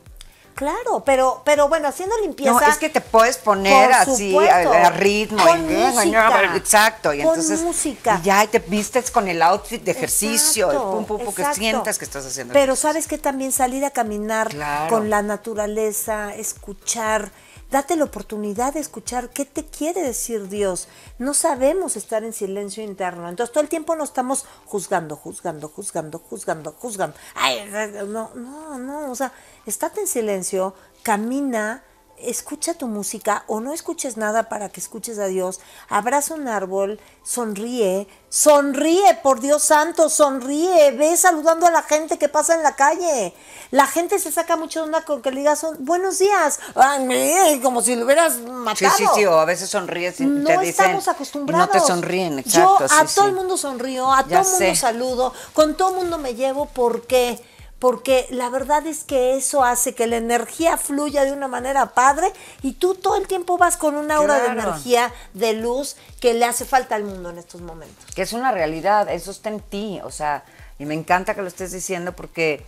Claro, pero, pero bueno, haciendo limpieza. No, es que te puedes poner así a, ritmo. Con música, exacto. Y con entonces, música. Y ya te vistes con el outfit de ejercicio, el pum, pum, que sientas que estás haciendo. Pero sabes que también salir a caminar con la naturaleza, escuchar Date la oportunidad de escuchar qué te quiere decir Dios. No sabemos estar en silencio interno. Entonces todo el tiempo nos estamos juzgando, juzgando, juzgando, juzgando, juzgando. Ay, no, no, no. O sea, estate en silencio, camina, escucha tu música o no escuches nada para que escuches a Dios, abraza un árbol, sonríe, sonríe, por Dios santo, sonríe, ve saludando a la gente que pasa en la calle. La gente se saca mucho de onda con que le digas buenos días, como si lo hubieras matado. Sí, sí, sí, o a veces sonríes y no te dicen, estamos acostumbrados. no te sonríen, exacto. Yo a todo el mundo sonrío, a todo el mundo saludo, con todo el mundo me llevo porque porque la verdad es que eso hace que la energía fluya de una manera padre y tú todo el tiempo vas con una aura de energía, de luz que le hace falta al mundo en estos momentos. Que es una realidad, eso está en ti, o sea, y me encanta que lo estés diciendo porque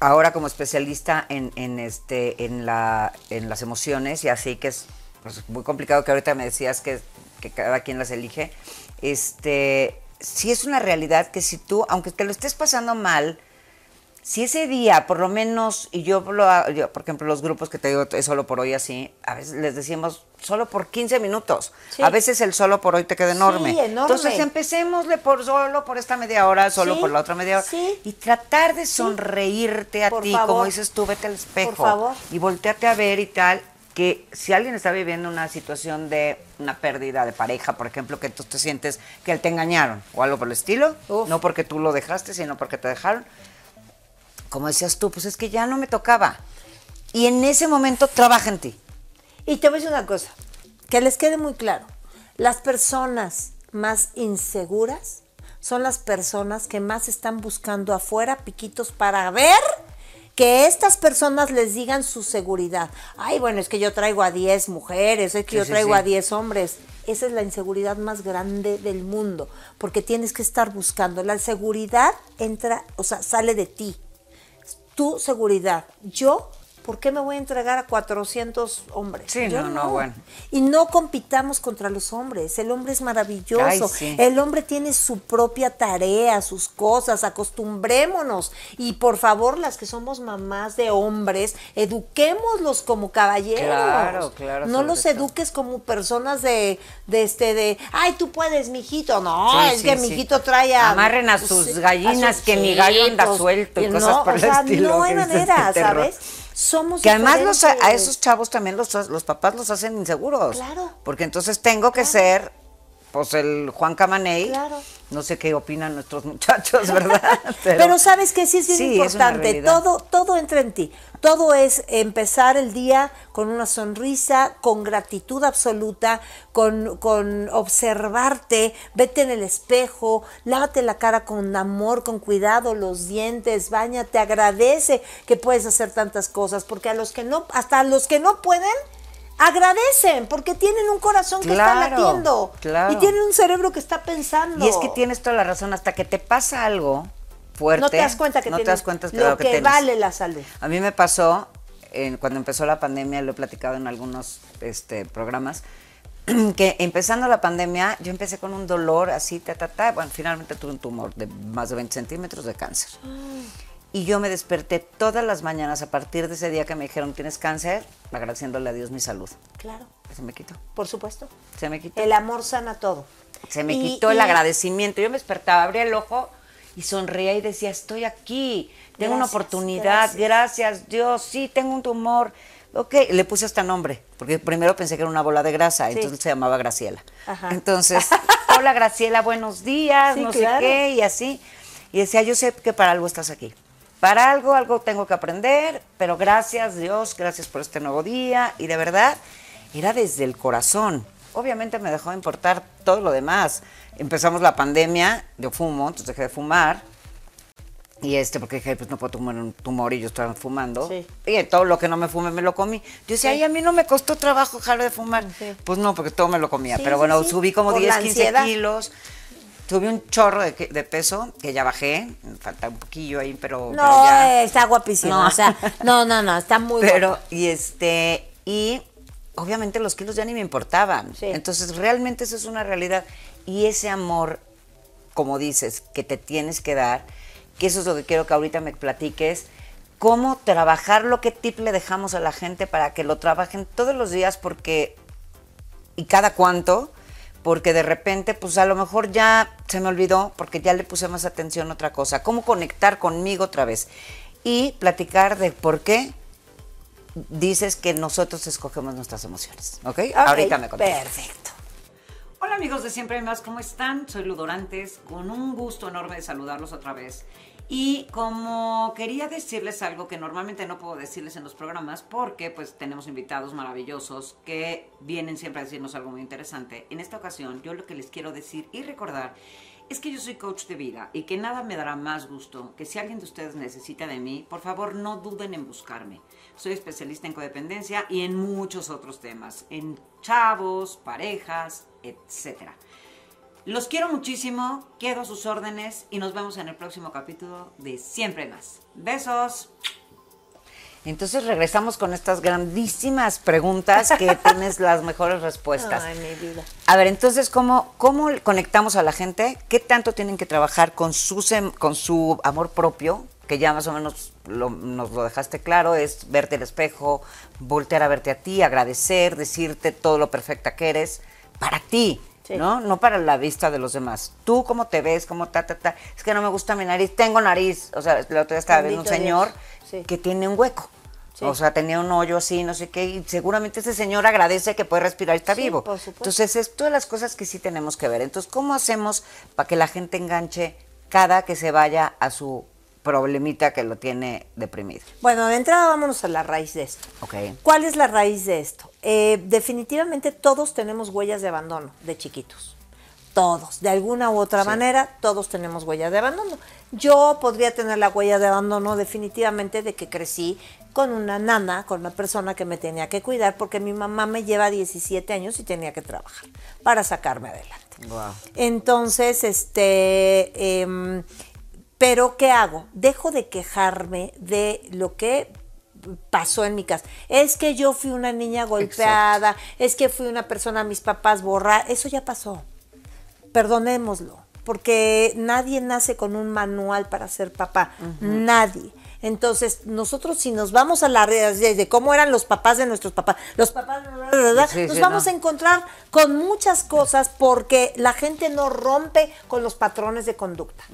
ahora como especialista en, en este, en, la, en las emociones y así que es pues, muy complicado que ahorita me decías que, que cada quien las elige, este, sí es una realidad que si tú, aunque te lo estés pasando mal, si ese día, por lo menos, y yo, yo, por ejemplo, los grupos que te digo es solo por hoy así, a veces les decimos solo por 15 minutos. A veces el solo por hoy te queda enorme. Sí, enorme. Entonces empecémosle por solo por esta media hora, solo por la otra media hora. Y tratar de sonreírte a ti, como dices tú, vete al espejo. Por favor. Y voltearte a ver y tal. Que si alguien está viviendo una situación de una pérdida de pareja, por ejemplo, que tú te sientes que él te engañaron o algo por el estilo, no porque tú lo dejaste, sino porque te dejaron, como decías tú, pues es que ya no me tocaba. Y en ese momento trabaja en ti. Y te voy a decir una cosa, que les quede muy claro. Las personas más inseguras son las personas que más están buscando afuera piquitos para ver que estas personas les digan su seguridad. Ay, bueno, es que yo traigo a 10 mujeres, es que Sí, yo sí, traigo sí. a 10 hombres. Esa es la inseguridad más grande del mundo, porque tienes que estar buscando. La seguridad entra, o sea, sale de ti. Tu seguridad. Yo, ¿por qué me voy a entregar a 400 hombres? Sí, Yo no, no, bueno. Y no compitamos contra los hombres. El hombre es maravilloso. Ay, sí. El hombre tiene su propia tarea, sus cosas. Acostumbrémonos. Y por favor, las que somos mamás de hombres, eduquémoslos como caballeros. Claro, claro, No los eduques como personas de, de este, de, ay, tú puedes, mijito. No, Sí, es sí, que mijito trae a. Amarren a sus gallinas, sus que mi gallo anda suelto y Y cosas por o el sea, estilo, No hay dices, manera, terror. ¿sabes? Somos Que además los, a esos chavos también los, los papás los hacen inseguros. Claro. Porque entonces tengo que ser, pues, el Juan Camaney. Claro. No sé qué opinan nuestros muchachos, ¿verdad? Pero, sabes que sí es bien Sí, importante. todo, todo entra en ti. Todo es empezar el día con una sonrisa, con gratitud absoluta, con, con observarte, vete en el espejo, lávate la cara con amor, con cuidado, los dientes, bañate, agradece que puedes hacer tantas cosas, porque a los que no, hasta a los que no pueden, agradecen, porque tienen un corazón que está Claro, latiendo claro. y tienen un cerebro que está pensando. Y es que tienes toda la razón, hasta que te pasa algo fuerte. no te das cuenta que no te das cuenta lo que, vale la salud. A mí me pasó, en- cuando empezó la pandemia, lo he platicado en algunos este, programas, que empezando la pandemia yo empecé con un dolor así, ta, ta, ta. Bueno, finalmente tuve un tumor de más de 20 centímetros de cáncer. Y yo me desperté todas las mañanas a partir de ese día que me dijeron tienes cáncer, agradeciéndole a Dios mi salud. Claro, Se me quitó. por supuesto. Se me quitó. El amor sana todo. Se me Y- quitó el agradecimiento. Yo me despertaba, abría el ojo y sonreía y decía, estoy aquí, tengo una Gracias, oportunidad, gracias. Dios, sí, tengo un tumor. Ok, le puse hasta nombre, porque primero pensé que era una bola de grasa, Sí. entonces se llamaba Graciela. Ajá. Entonces, hola Graciela, buenos días, Sí, no claro. sé qué, y así. Y decía, yo sé que para algo estás aquí. Para algo, algo tengo que aprender, pero gracias Dios, gracias por este nuevo día. Y de verdad, era desde el corazón. Obviamente me dejó de importar todo lo demás. Empezamos la pandemia, yo fumo, entonces dejé de fumar. Y este, porque dije, pues no puedo tomar un tumor y yo estaba fumando. Sí. Y todo lo que no me fume me lo comí. Yo decía, ay, a mí no me costó trabajo dejar de fumar. Sí. Pues no, porque todo me lo comía. Sí, Pero sí, bueno, sí. subí como Por 10, la 15 ansiedad. kilos. Tuve un chorro de, peso que ya bajé. Me Falta un poquillo ahí, pero, pero No, ya. eh, está guapísimo. No. O sea, no, no, no, está muy Pero, guapo. y este, y obviamente los kilos ya ni me importaban. Sí. Entonces, realmente eso es una realidad. Y ese amor, como dices, que te tienes que dar, que eso es lo que quiero que ahorita me platiques, cómo trabajarlo, qué tip le dejamos a la gente para que lo trabajen todos los días, porque, y cada cuánto, porque de repente, pues a lo mejor ya se me olvidó, porque ya le puse más atención a otra cosa, cómo conectar conmigo otra vez y platicar de por qué dices que nosotros escogemos nuestras emociones, ¿ok? Ok, Ahorita me contas. Perfecto. Hola amigos de Siempre Hay Más, ¿cómo están? Soy Ludorantes, con un gusto enorme de saludarlos otra vez. Y como quería decirles algo que normalmente no puedo decirles en los programas, porque pues tenemos invitados maravillosos que vienen siempre a decirnos algo muy interesante. En esta ocasión yo lo que les quiero decir y recordar es que yo soy coach de vida y que nada me dará más gusto que si alguien de ustedes necesita de mí, por favor no duden en buscarme. Soy especialista en codependencia y en muchos otros temas, en chavos, parejas, etcétera. Los quiero muchísimo, quedo a sus órdenes y nos vemos en el próximo capítulo de Siempre Más. Besos. Entonces regresamos con estas grandísimas preguntas que tienes las mejores respuestas. Ay, mi vida. A ver, entonces, ¿cómo, ¿cómo conectamos a la gente? ¿Qué tanto tienen que trabajar con su, con su amor propio? Que ya más o menos lo- nos lo dejaste claro, es verte al espejo, voltear a verte a ti, agradecer, decirte todo lo perfecta que eres, para ti, Sí. ¿no? No para la vista de los demás. Tú cómo te ves, cómo ta, ta, ta. Es que no me gusta mi nariz, tengo nariz. O sea, el otro día estaba viendo un señor. Sí. que tiene un hueco. Sí. O sea, tenía un hoyo así, no sé qué, y seguramente ese señor agradece que puede respirar y está vivo. por supuesto. Entonces, es todas las cosas que sí tenemos que ver. Entonces, ¿cómo hacemos para que la gente enganche cada que se vaya a su problemita que lo tiene deprimido? Bueno, de entrada vámonos a la raíz de esto. Ok. ¿Cuál es la raíz de esto? Eh, definitivamente todos tenemos huellas de abandono de chiquitos. todos, de alguna u otra manera, todos tenemos huella de abandono. Yo podría tener la huella de abandono definitivamente de que crecí con una nana, con una persona que me tenía que cuidar, porque mi mamá me lleva 17 años y tenía que trabajar para sacarme adelante. Entonces, este, em, pero ¿qué hago? Dejo de quejarme de lo que pasó en mi casa. Es que yo fui una niña golpeada, es que fui una persona, mis papás borrar, eso ya pasó. Perdonémoslo, porque nadie nace con un manual para ser papá, nadie. Entonces, nosotros si nos vamos a la realidad de cómo eran los papás de nuestros papás, los papás, nos vamos a encontrar con muchas cosas porque la gente no rompe con los patrones de conducta.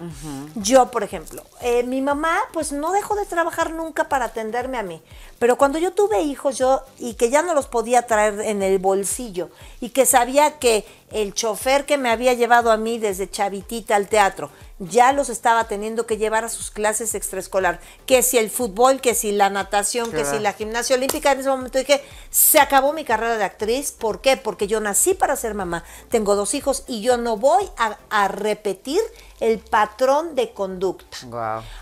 Yo, por ejemplo, eh, mi mamá, pues no dejó de trabajar nunca para atenderme a mí. Pero cuando yo tuve hijos, yo, y que ya no los podía traer en el bolsillo, y que sabía que el chofer que me había llevado a mí desde chavitita al teatro, ya los estaba teniendo que llevar a sus clases extraescolar, que si el fútbol, que si la natación, que si la gimnasia olímpica, en ese momento dije, se acabó mi carrera de actriz, ¿por qué? Porque yo nací para ser mamá, tengo dos hijos y yo no voy a, a repetir el patrón de conducta.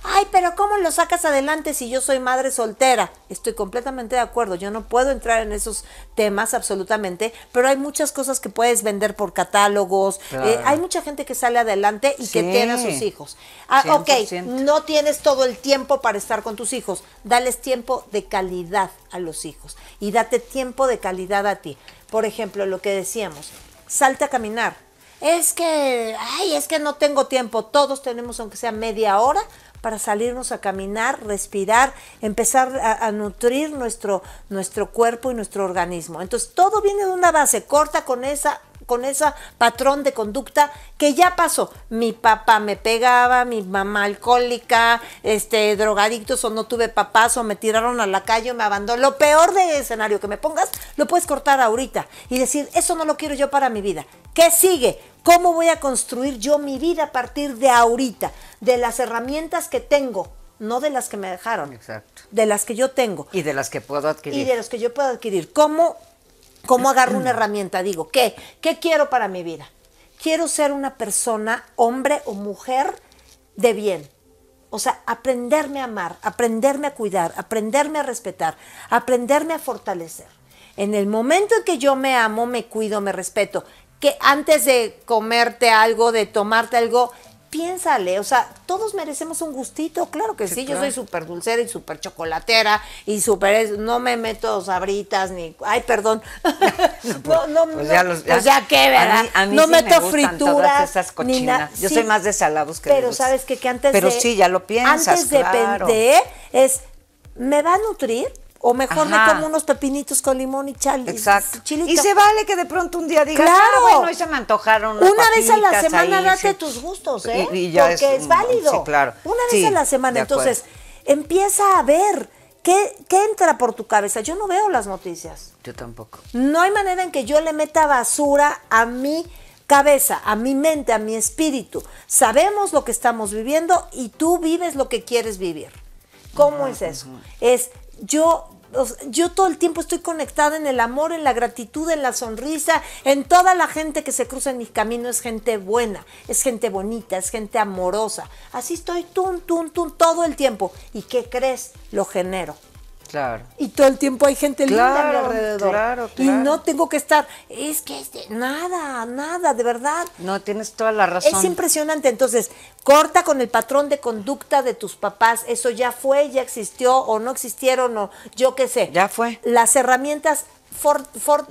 Ay, pero ¿cómo lo sacas adelante si yo soy madre soltera? Estoy completamente de acuerdo, yo no puedo entrar en esos temas absolutamente, pero hay muchas cosas que puedes vender por catálogos, eh, hay mucha gente que sale adelante y que tiene a sus hijos. Ah, ok, no tienes todo el tiempo para estar con tus hijos, dales tiempo de calidad a los hijos y date tiempo de calidad a ti. Por ejemplo, lo que decíamos, salte a caminar es que, ay, es que no tengo tiempo. Todos tenemos, aunque sea media hora, para salirnos a caminar, respirar, empezar a, nutrir nuestro, nuestro cuerpo y nuestro organismo. Entonces, todo viene de una base corta con esa con ese patrón de conducta que ya pasó. Mi papá me pegaba, mi mamá alcohólica, este, drogadictos o no tuve papás o me tiraron a la calle o me abandonó. Lo peor de escenario que me pongas, lo puedes cortar ahorita y decir, eso no lo quiero yo para mi vida. ¿Qué sigue? ¿Cómo voy a construir yo mi vida a partir de ahorita? De las herramientas que tengo no de las que me dejaron, Exacto. de las que yo tengo. Y de las que puedo adquirir. Y de las que yo puedo adquirir. ¿Cómo ¿Cómo agarro una herramienta? Digo, ¿qué? ¿Qué quiero para mi vida? Quiero ser una persona, hombre o mujer, de bien. O sea, aprenderme a amar, aprenderme a cuidar, aprenderme a respetar, aprenderme a fortalecer. En el momento en que yo me amo, me cuido, me respeto, que antes de comerte algo, de tomarte algo, piénsale, o sea, todos merecemos un gustito, claro que sí, yo soy súper dulcera y súper chocolatera y súper, no me meto sabritas ni, ay, perdón, no, no, pues ya, los, pues ya, qué, ¿verdad? A mí, no meto frituras, esas cochinas. yo soy más de salados que Pero sabes que, que antes pero sí, ya lo piensas, Antes de es, ¿me va a nutrir? O mejor me como unos pepinitos con limón y chal. Exacto. Y se vale que de pronto un día digas, claro. Ah, bueno, y se me antojaron Una vez a la semana date tus gustos, ¿eh? Porque es, válido. Sí, claro. Una vez a la semana. Entonces, empieza a ver qué, qué entra por tu cabeza. Yo no veo las noticias. Yo tampoco. No hay manera en que yo le meta basura a mi cabeza, a mi mente, a mi espíritu. Sabemos lo que estamos viviendo y tú vives lo que quieres vivir. ¿Cómo es eso? Es yo yo todo el tiempo estoy conectada en el amor, en la gratitud, en la sonrisa, en toda la gente que se cruza en mi camino es gente buena, es gente bonita, es gente amorosa. Así estoy, tun, tun, tun, todo el tiempo. ¿Y qué crees? Lo genero. Claro. Y todo el tiempo hay gente linda a mi alrededor. Claro, claro. Y no tengo que estar, es que este, nada, nada, de verdad. No, tienes toda la razón. Es impresionante. Entonces, corta con el patrón de conducta de tus papás. Eso ya fue, ya existió o no existieron o yo qué sé. Ya fue. Las herramientas,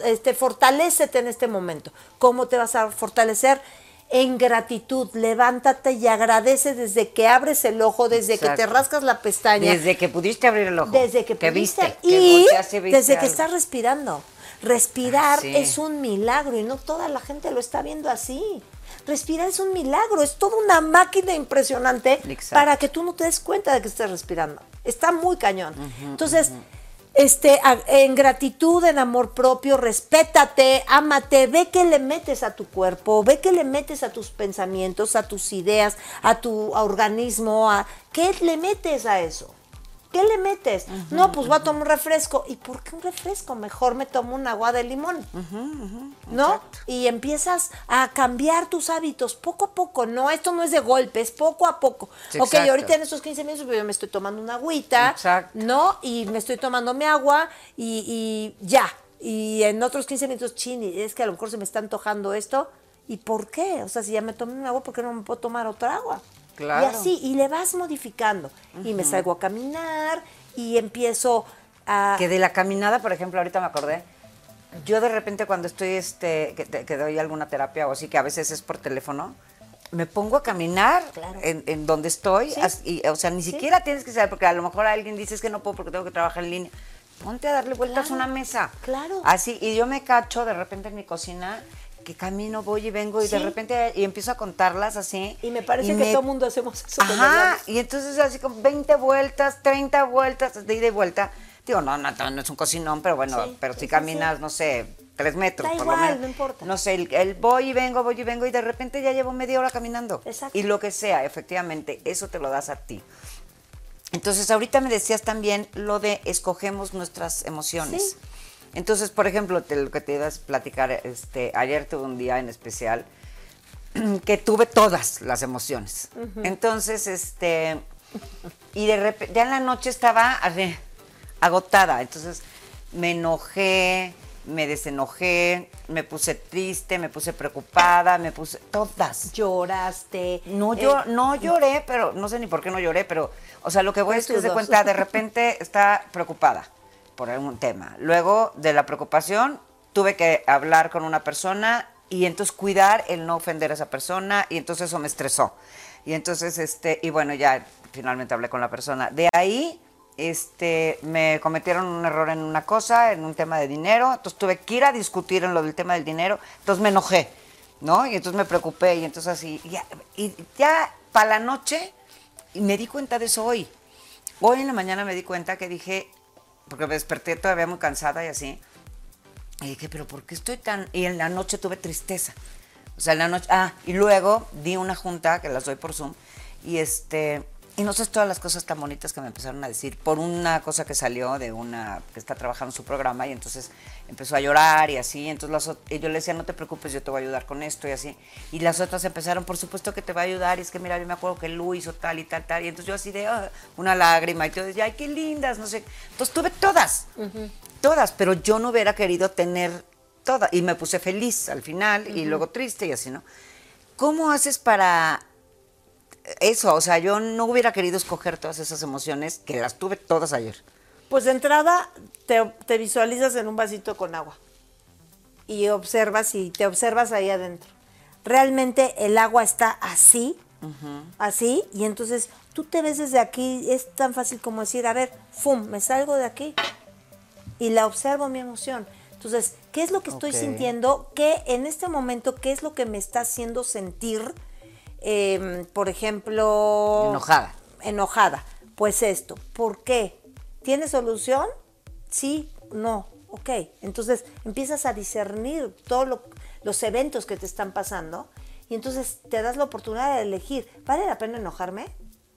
este, fortalecete en este momento. ¿Cómo te vas a fortalecer? En gratitud, levántate y agradece desde que abres el ojo, desde que te rascas la pestaña. Desde que pudiste abrir el ojo. Desde que, pudiste. y desde que estás respirando. Respirar es un milagro y no toda la gente lo está viendo así. Respirar es un milagro, es toda una máquina impresionante para que tú no te des cuenta de que estés respirando. Está muy cañón. Entonces, este, en gratitud, en amor propio, respétate, ámate, ve que le metes a tu cuerpo, ve que le metes a tus pensamientos, a tus ideas, a tu organismo, a qué le metes a eso. ¿Qué le metes? no, pues voy a tomar un refresco. ¿Y por qué un refresco? Mejor me tomo un agua de limón. ¿No? Y empiezas a cambiar tus hábitos poco a poco. No, esto no es de golpe, es poco a poco. Sí, ok, exacto. ahorita en estos 15 minutos pues, yo me estoy tomando una agüita. Exacto. ¿No? Y me estoy tomando mi agua y, y ya. Y en otros 15 minutos, chini, es que a lo mejor se me está antojando esto. ¿Y por qué? O sea, si ya me tomé un agua, ¿por qué no me puedo tomar otra agua? Claro. Y así, y le vas modificando. Y me salgo a caminar y empiezo a... Que de la caminada, por ejemplo, ahorita me acordé. Yo de repente cuando estoy, este, que, que doy alguna terapia o así, que a veces es por teléfono, me pongo a caminar Claro. en, en donde estoy. Sí. y, o sea, ni siquiera tienes que saber, porque a lo mejor alguien dice "Es que no puedo porque tengo que trabajar en línea. Ponte a darle vueltas Claro, a una mesa. claro. Así, y yo me cacho de repente en mi cocina, que camino, voy y vengo, y de Sí. repente y empiezo a contarlas así. Y me parece que todo el mundo hacemos eso. Ajá, y entonces así con 20 vueltas, 30 vueltas de ida y vuelta. Digo, no, no, no es un cocinón, pero bueno, Sí, pero si sí, caminas, no sé, tres metros Da por lo igual, menos. no importa. No sé, el, el voy y vengo, voy y vengo, y de repente ya llevo media hora caminando. Exacto. Y lo que sea, efectivamente, eso te lo das a ti. Entonces, ahorita me decías también lo de escogemos nuestras emociones. Sí. Entonces, por ejemplo, te- lo que te ibas a platicar, este, ayer tuve un día en especial que tuve todas las emociones. Entonces, este, y de repente, ya en la noche estaba agotada. Entonces, me enojé, me desenojé, me puse triste, me puse preocupada, me puse todas. Lloraste. No, eh, yo, no lloré, pero no sé ni por qué no lloré, pero, o sea, lo que voy es que se cuenta, de repente está preocupada por algún tema. Luego de la preocupación, tuve que hablar con una persona y entonces cuidar el no ofender a esa persona y entonces eso me estresó. Y entonces, este, y bueno, ya finalmente hablé con la persona. De ahí, este, me cometieron un error en una cosa, en un tema de dinero, entonces tuve que ir a discutir en lo del tema del dinero, entonces me enojé. ¿no? Y entonces me preocupé y entonces así, y ya, ya para la noche, y me di cuenta de eso hoy. Hoy en la mañana me di cuenta que dije, porque me desperté todavía muy cansada y así, y dije, pero ¿por qué estoy tan...? Y en la noche tuve tristeza. O sea, en la noche... Ah, y luego di una junta, que las doy por Zoom, y este... Y no sé todas las cosas tan bonitas que me empezaron a decir por una cosa que salió de una que está trabajando en su programa y entonces empezó a llorar y así. Entonces las y yo le decía, no te preocupes, yo te voy a ayudar con esto y así. Y las otras empezaron, por supuesto que te va a ayudar. Y es que mira, yo me acuerdo que Lu hizo tal y tal, tal. Y entonces yo así de ah, una lágrima y todo, decía, ay, qué lindas, no sé. Entonces tuve todas, todas, pero yo no hubiera querido tener todas. Y me puse feliz al final y luego triste y así, ¿no? ¿Cómo haces para eso? O sea, yo no hubiera querido escoger todas esas emociones que las tuve todas ayer. Pues de entrada te, te visualizas en un vasito con agua y observas y te observas ahí adentro. Realmente el agua está así, así, y entonces tú te ves desde aquí, es tan fácil como decir, a ver, ¡fum!, me salgo de aquí y la observo mi emoción. Entonces, ¿qué es lo que estoy sintiendo? ¿Qué en este momento, qué es lo que me está haciendo sentir? Em, por ejemplo... Enojada. Enojada. Pues esto. ¿Por qué? ¿Tiene solución? Sí, no. Ok. Entonces empiezas a discernir todos los eventos que te están pasando y entonces te das la oportunidad de elegir. ¿Vale la pena enojarme?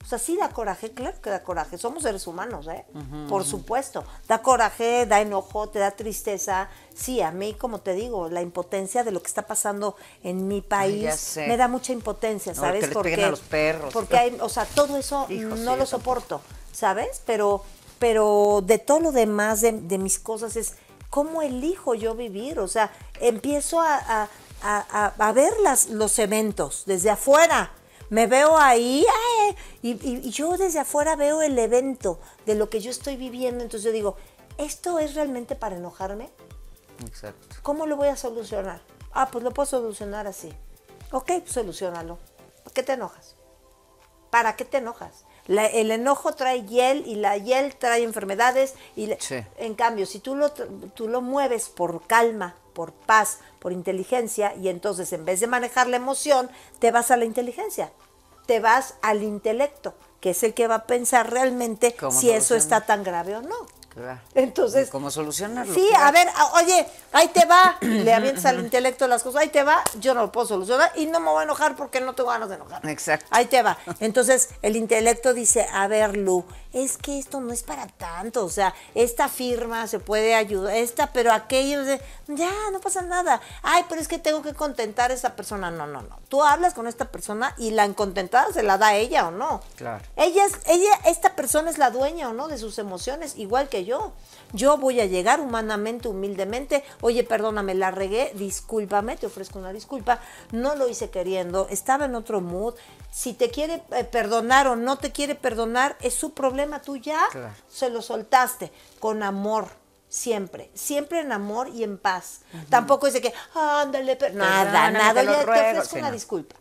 O sea, sí da coraje, claro que da coraje. Somos seres humanos, ¿eh? Por supuesto. Da coraje, da enojo, te da tristeza. Sí, a mí, como te digo, la impotencia de lo que está pasando en mi país me da mucha impotencia, No, ¿sabes? que les peguen a los perros. Porque hay, o sea, todo eso Hijo, no sí, lo soporto, ¿sabes? Pero, pero de todo lo demás de, de mis cosas es cómo elijo yo vivir. O sea, empiezo a, a- a- a- a ver las, los eventos desde afuera. Me veo ahí ¡ay! y, y- y yo desde afuera veo el evento de lo que yo estoy viviendo. Entonces yo digo, ¿esto es realmente para enojarme? Exacto. ¿Cómo lo voy a solucionar? Ah, pues lo puedo solucionar así. Ok, pues solucionalo. ¿Por qué te enojas? ¿Para qué te enojas? La- el enojo trae hiel y la hiel trae enfermedades. Y la- Sí. En cambio, si tú lo, tú lo mueves por calma, por paz, por inteligencia, y entonces en vez de manejar la emoción, te vas a la inteligencia, te vas al intelecto, que es el que va a pensar realmente ¿Cómo si eso está tan grave o no. Claro. Entonces. ¿Cómo solucionarlo? Sí, Claro. a ver, oye, ahí te va. Le avientas al intelecto las cosas, ahí te va. Yo no lo puedo solucionar y no me voy a enojar porque no tengo ganas de enojar. Exacto. Ahí te va. Entonces, el intelecto dice, a ver, Lu, es que esto no es para tanto. O sea, esta firma se puede ayudar, esta, pero aquello, de, ya, no pasa nada. Ay, pero es que tengo que contentar a esa persona. No, no, no. Tú hablas con esta persona y la incontentada se la da ella o no. Claro. Ella es, ella, esta persona es la dueña o no de sus emociones, igual que yo. Yo voy a llegar humanamente, humildemente, oye, perdóname, la regué, discúlpame, te ofrezco una disculpa, no lo hice queriendo, estaba en otro mood. Si te quiere eh, perdonar o no te quiere perdonar, es su problema, tú ya Claro. se lo soltaste con amor. Siempre, siempre en amor y en paz. Tampoco es de que, ándale, per-". nada, nada, oye, te ruego", ofrezco una disculpa.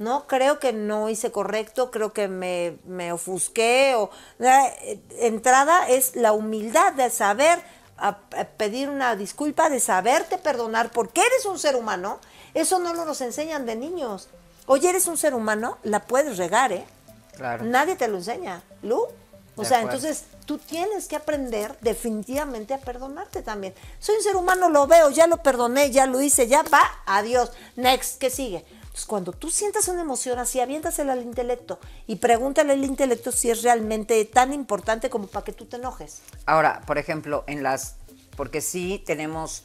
No, creo que no hice correcto, creo que me, me ofusqué o la eh, entrada es la humildad de saber a- a pedir una disculpa, de saberte perdonar porque eres un ser humano. Eso no nos los enseñan de niños. Oye, eres un ser humano, la puedes regar, ¿eh? Claro. Nadie te lo enseña, Lu. O De sea, acuerdo. entonces tú tienes que aprender definitivamente a perdonarte también. Soy un ser humano, lo veo, ya lo perdoné, ya lo hice, ya va, adiós, next, ¿qué sigue? Entonces, cuando tú sientas una emoción así, aviéntasela al intelecto y pregúntale al intelecto si es realmente tan importante como para que tú te enojes. Ahora, por ejemplo, en las. Porque sí tenemos.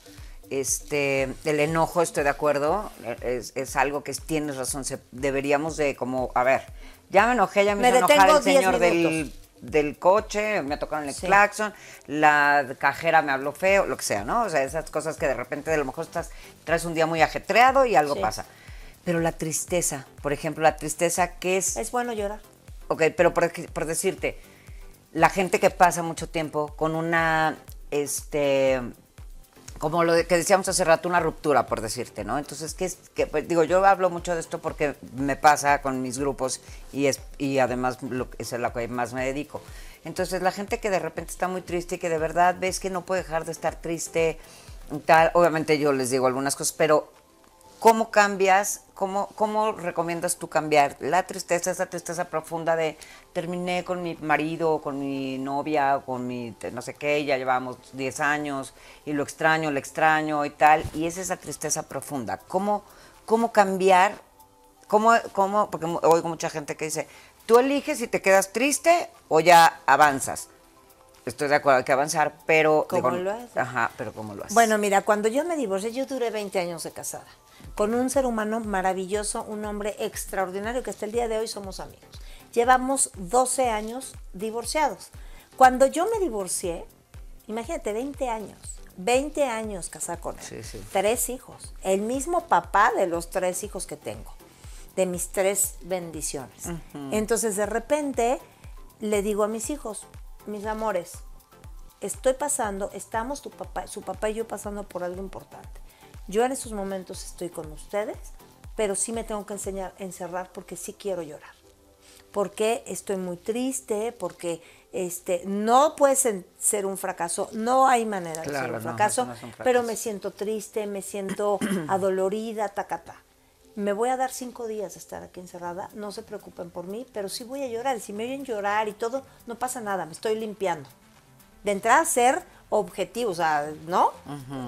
Este, el enojo, estoy de acuerdo, es, es algo que tienes razón, se, deberíamos de como, a ver, ya me enojé, ya me, Me hizo enojar detengo el 10 señor del, del coche, me tocaron el Sí. claxon, la cajera me habló feo, lo que sea, ¿no? O sea, esas cosas que de repente a lo mejor estás, traes un día muy ajetreado y algo Sí. pasa. Pero la tristeza, por ejemplo, la tristeza, ¿qué es? Es bueno llorar. Ok, pero por, por decirte, la gente que pasa mucho tiempo con una, este, como lo que decíamos hace rato, una ruptura, por decirte, ¿no? Entonces, ¿qué es? Que, pues, digo, yo hablo mucho de esto porque me pasa con mis grupos y, es, y además lo, que- es a lo que más me dedico. Entonces, la gente que de repente está muy triste y que de verdad ves que no puede dejar de estar triste, tal, obviamente yo les digo algunas cosas, pero ¿Cómo cambias, cómo, cómo recomiendas tú cambiar la tristeza, esa tristeza profunda de terminé con mi marido, con mi novia, con mi no sé qué, ya llevamos 10 años y lo extraño, le extraño y tal, y es esa tristeza profunda. ¿Cómo, cómo cambiar? ¿Cómo, cómo? Porque oigo mucha gente que dice, tú eliges si te quedas triste o ya avanzas. Estoy de acuerdo, hay que avanzar, pero... ¿Cómo lo haces? Ajá, pero ¿cómo lo haces? Bueno, mira, cuando yo me divorcié, yo duré 20 años de casada, con un ser humano maravilloso, un hombre extraordinario que hasta el día de hoy somos amigos. Llevamos 12 años divorciados. Cuando yo me divorcié, imagínate, 20 años, 20 años casada con él, Sí, sí. tres hijos, el mismo papá de los tres hijos que tengo, de mis tres bendiciones. Entonces, de repente, le digo a mis hijos, mis amores, estoy pasando, estamos tu papá, su papá y yo pasando por algo importante. Yo en estos momentos estoy con ustedes, pero sí me tengo que enseñar, encerrar porque sí quiero llorar. Porque estoy muy triste, porque este, no puede ser un fracaso, no hay manera de Claro, ser un fracaso, no pero me siento triste, me siento adolorida, tacata. Me voy a dar cinco días de estar aquí encerrada, no se preocupen por mí, pero sí voy a llorar. Si me oyen llorar y todo, no pasa nada, me estoy limpiando de entrada ser objetivo, o sea, ¿no?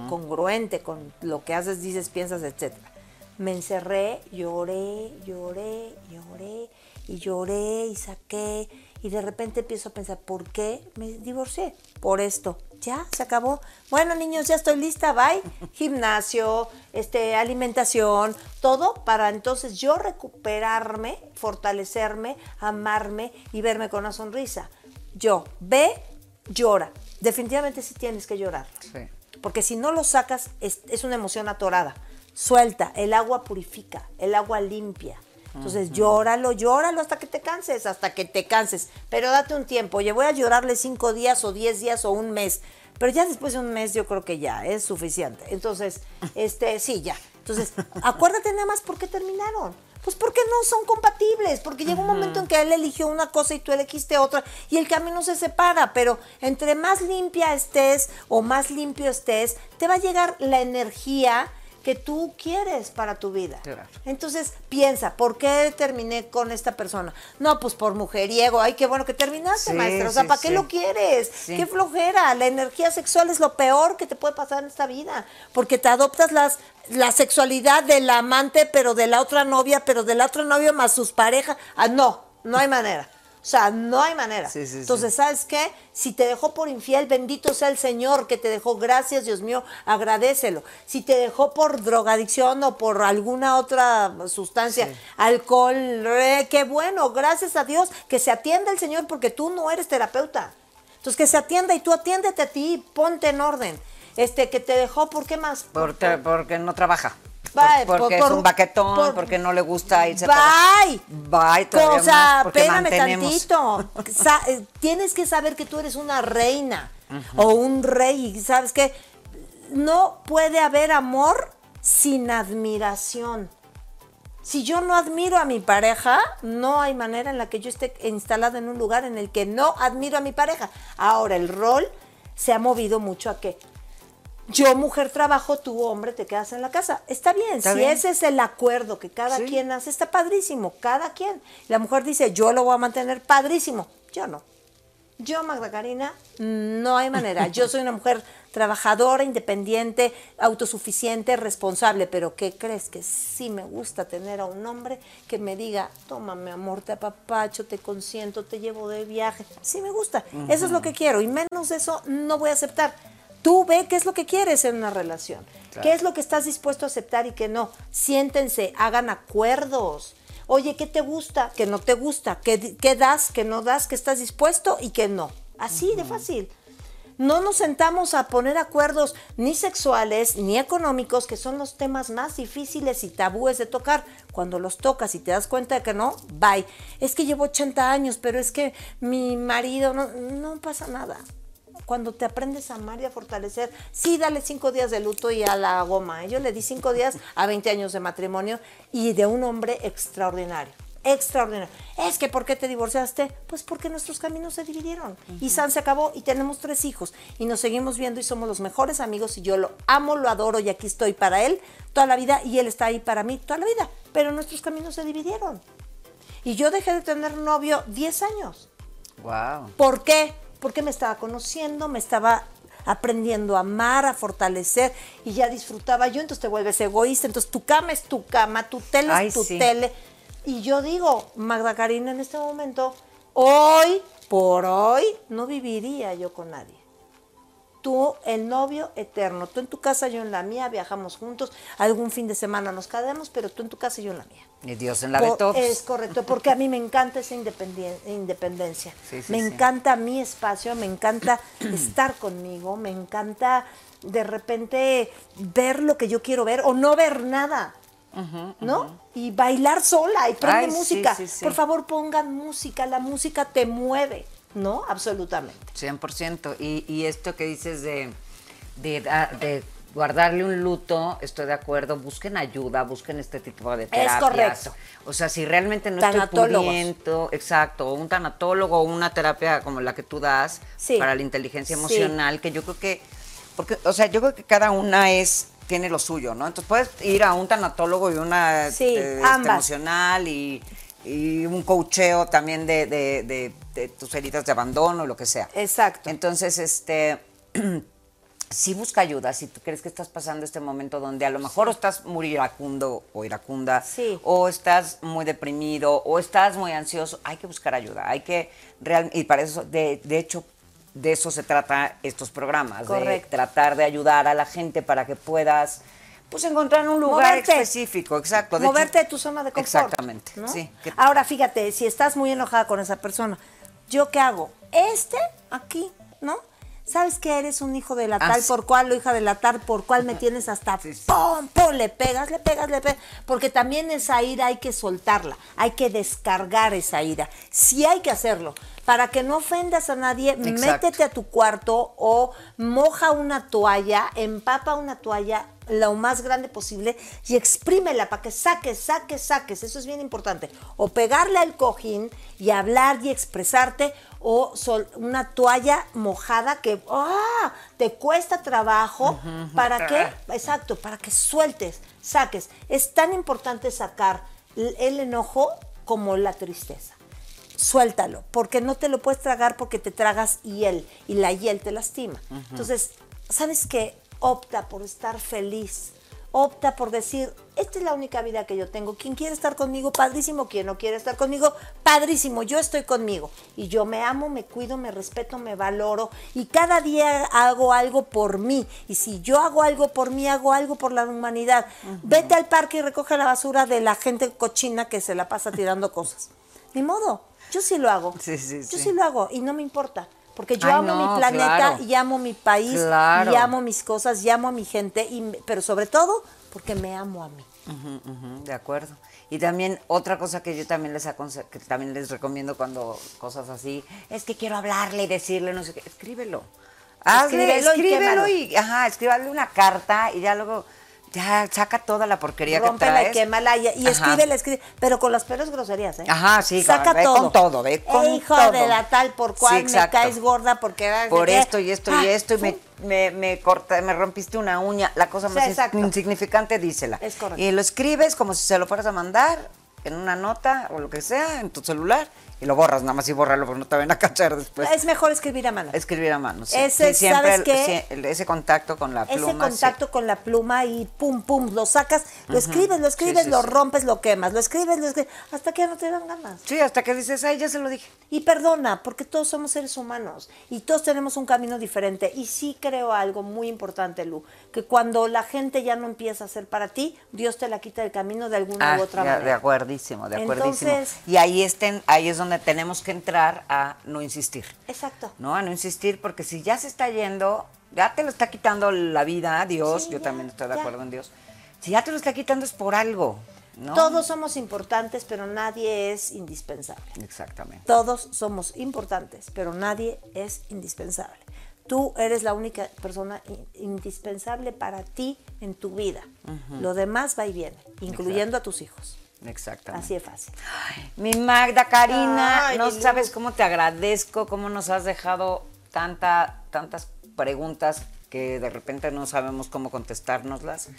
Congruente con lo que haces, dices, piensas, etcétera. Me encerré, lloré, lloré, lloré y lloré y saqué y de repente empiezo a pensar, ¿por qué me divorcié? Por esto. Ya, se acabó. Bueno, niños, ya estoy lista, bye. Gimnasio, este, alimentación, todo para entonces yo recuperarme, fortalecerme, amarme y verme con una sonrisa. Yo, ve, llora. Definitivamente sí tienes que llorar. Sí. Porque si no lo sacas, es, es una emoción atorada. Suelta, el agua purifica, el agua limpia. Entonces llóralo, llóralo hasta que te canses, hasta que te canses. Pero date un tiempo. Oye, voy a llorarle cinco días o diez días o un mes. Pero ya después de un mes yo creo que ya es suficiente. Entonces, este, sí, ya. Entonces, acuérdate nada más por qué terminaron. Pues porque no son compatibles, porque llega un momento en que él eligió una cosa y tú elegiste otra y el camino se separa, pero entre más limpia estés o más limpio estés, te va a llegar la energía que tú quieres para tu vida. Claro. Entonces, piensa, ¿por qué terminé con esta persona? No, pues por mujeriego. Ay, qué bueno que terminaste, Sí, maestra. O sea, sí, ¿para qué sí. lo quieres? Qué flojera. La energía sexual es lo peor que te puede pasar en esta vida. Porque te adoptas las, la sexualidad de la amante, pero de la otra novia, pero de la otra novia más sus parejas. Ah, no, no hay manera. O sea, no hay manera. Sí, sí, sí. Entonces, ¿sabes qué? Si te dejó por infiel, bendito sea el Señor que te dejó. Gracias, Dios mío, agradecelo. Si te dejó por drogadicción o por alguna otra sustancia, alcohol, qué bueno, gracias a Dios que se atienda el Señor porque tú no eres terapeuta. Entonces, que se atienda y tú atiéndete a ti, ponte en orden. Este, que te dejó, ¿por qué más? Porque no trabaja. Bye, Por- porque por- es un baquetón, por- porque no le gusta irse a Bye. trabajar. Bye, todavía O sea, más, porque espérame mantenemos. tantito. Sa- eh, Tienes que saber que tú eres una reina o un rey. y ¿Sabes qué? No puede haber amor sin admiración. Si yo no admiro a mi pareja, no hay manera en la que yo esté instalada en un lugar en el que no admiro a mi pareja. Ahora, el rol se ha movido mucho a que yo, mujer, trabajo, tú, hombre, te quedas en la casa. Está bien, Está si bien. ese es el acuerdo que cada Sí. quien hace, está padrísimo, cada quien. La mujer dice, yo lo voy a mantener padrísimo. Yo no. Yo, Magda Karina, no hay manera. Yo soy una mujer trabajadora, independiente, autosuficiente, responsable, pero ¿qué crees? Que sí me gusta tener a un hombre que me diga, toma mi amor, te apapacho, te consiento, te llevo de viaje. Sí me gusta. Eso es lo que quiero y menos de eso no voy a aceptar. Tú ve qué es lo que quieres en una relación. ¿Qué es lo que estás dispuesto a aceptar y qué no? Siéntense, hagan acuerdos. Oye, ¿qué te gusta? ¿Qué no te gusta? ¿Qué, qué das? ¿Qué no das? ¿Qué estás dispuesto y qué no? Así de fácil. No nos sentamos a poner acuerdos ni sexuales ni económicos, que son los temas más difíciles y tabúes de tocar. Cuando los tocas y te das cuenta de que no, bye. Es que llevo 80 años, pero es que mi marido no, no pasa nada. Cuando te aprendes a amar y a fortalecer, sí, dale cinco días de luto y a la goma. ¿eh? Yo le di cinco días a 20 años de matrimonio y de un hombre extraordinario. Extraordinario. Es que ¿por qué te divorciaste? Pues porque nuestros caminos se dividieron. Y San se acabó y tenemos tres hijos. Y nos seguimos viendo y somos los mejores amigos y yo lo amo, lo adoro y aquí estoy para él toda la vida y él está ahí para mí toda la vida. Pero nuestros caminos se dividieron. Y yo dejé de tener novio 10 años. Wow. ¿Por qué? Porque me estaba conociendo, me estaba aprendiendo a amar, a fortalecer y ya disfrutaba yo, entonces te vuelves egoísta, entonces tu cama es tu cama, tu tele Ay, es tu sí. tele. Y yo digo, Magda Karina, en este momento, hoy, por hoy, no viviría yo con nadie. Tú, el novio eterno, tú en tu casa, yo en la mía, viajamos juntos, algún fin de semana nos quedamos, pero tú en tu casa y yo en la mía. Y Dios en la de todos. Es correcto, porque a mí me encanta esa independencia. Sí, sí, me sí. encanta mi espacio, me encanta estar conmigo, me encanta de repente ver lo que yo quiero ver o no ver nada. ¿No? Y bailar sola y prende Ay, música. Por favor, pongan música, la música te mueve, ¿no? Absolutamente. 100%. Y, y esto que dices de, de, de guardarle un luto, estoy de acuerdo. Busquen ayuda, busquen este tipo de terapias. correcto. O sea, si realmente no estoy pudiendo, exacto, o un tanatólogo o una terapia como la que tú das Sí. para la inteligencia Sí. emocional, que yo creo que, porque, o sea, yo creo que cada una es tiene lo suyo, ¿no? Entonces puedes ir a un tanatólogo y una Sí, este, ambas. emocional y, y un coacheo también de, de- de- de tus heridas de abandono, lo que sea. Exacto. Entonces, este, sí busca ayuda si tú crees que estás pasando este momento donde a lo mejor estás muy iracundo o iracunda, Sí. o estás muy deprimido, o estás muy ansioso, hay que buscar ayuda, hay que, real- y para eso, de, de hecho, de eso se trata estos programas, de tratar de ayudar a la gente para que puedas, pues, encontrar un lugar Moverte. específico, exacto. De hecho- Moverte de tu zona de confort. Exactamente, ¿no? sí. Que- Ahora, fíjate, si estás muy enojada con esa persona, ¿yo qué hago? Este, aquí, ¿no? ¿Sabes que eres un hijo de la tal por cual o hija de la tal por cual me tienes hasta Sí, sí. pum, pum, le pegas, le pegas, le pegas? Porque también esa ira hay que soltarla, hay que descargar esa ira. Sí hay que hacerlo. para que no ofendas a nadie, Exacto. métete a tu cuarto o moja una toalla, empapa una toalla lo más grande posible y exprímela para que saques, saques, saques. Eso es bien importante. O pegarle al cojín y hablar y expresarte o sol- una toalla mojada que ¡ah! te cuesta trabajo. ¿Para qué? Exacto, para que sueltes, saques. Es tan importante sacar el enojo como la tristeza suéltalo, porque no te lo puedes tragar porque te tragas hiel y la hiel te lastima. Entonces, ¿sabes qué? Opta por estar feliz. Opta por decir, esta es la única vida que yo tengo. Quien quiere estar conmigo, padrísimo. Quien no quiere estar conmigo, padrísimo. Yo estoy conmigo. Y yo me amo, me cuido, me respeto, me valoro. Y cada día hago algo por mí. Y si yo hago algo por mí, hago algo por la humanidad. Vete al parque y recoge la basura de la gente cochina que se la pasa tirando cosas. Ni modo. Yo sí lo hago. Sí, sí, Yo sí. sí lo hago y no me importa. Porque yo Ay, amo no, mi planeta claro. y amo mi país Claro. y amo mis cosas y amo a mi gente, y, pero sobre todo porque me amo a mí. De acuerdo. Y también otra cosa que yo también les que también les recomiendo cuando cosas así, es que quiero hablarle y decirle no sé qué, escríbelo. Hazle, Escríbelo y escríbelo quémalo. y, ajá, escríbale una carta y ya luego ya saca toda la porquería que Rómpela y traes. quémala y, y Ajá. escríbela, escribe, pero con las peores groserías, ¿eh? Ajá, sí, Saca ve todo. con todo, ve con Eh, hijo todo. de la tal por cual Sí, me exacto. caes gorda porque de por qué. esto y esto y Ah, esto y me, me, me corta, me rompiste una uña, la cosa Sí, más exacto. insignificante dísela. Es correcto. Y lo escribes como si se lo fueras a mandar en una nota o lo que sea en tu celular y lo borras, nada más y bórralo porque no te van a cachar después. es mejor escribir a mano. Escribir a mano, sí. Ese, Sí, siempre ¿sabes el- qué? el- ese contacto con la pluma. Ese contacto con la pluma y pum, pum, lo sacas, lo escribes, lo escribes, sí, lo rompes, lo quemas, lo escribes, lo escribes, hasta que ya no te dan ganas. Sí, hasta que dices, ay, ya se lo dije. Y perdona, porque todos somos seres humanos y todos tenemos un camino diferente. Y sí creo algo muy importante, Lu, que cuando la gente ya no empieza a ser para ti, Dios te la quita del camino de alguna Ah, u otra de, manera. de acuerdísimo, de acuerdísimo. Entonces- y ahí estén, ahí es donde tenemos que entrar a no insistir. Exacto. ¿no? A no insistir, porque si ya se está yendo, ya te lo está quitando la vida, Dios, Sí, yo ya, también estoy de ya. acuerdo en Dios. Si ya te lo está quitando es por algo, ¿no? Todos somos importantes, pero nadie es indispensable. Exactamente. Todos somos importantes, pero nadie es indispensable. Tú eres la única persona in- indispensable para ti en tu vida. Lo demás va y viene, incluyendo a tus hijos. Exactamente. Así es fácil. Mi Magda Karina, Ay, no sabes cómo te agradezco, cómo nos has dejado tanta, tantas preguntas que de repente no sabemos cómo contestárnoslas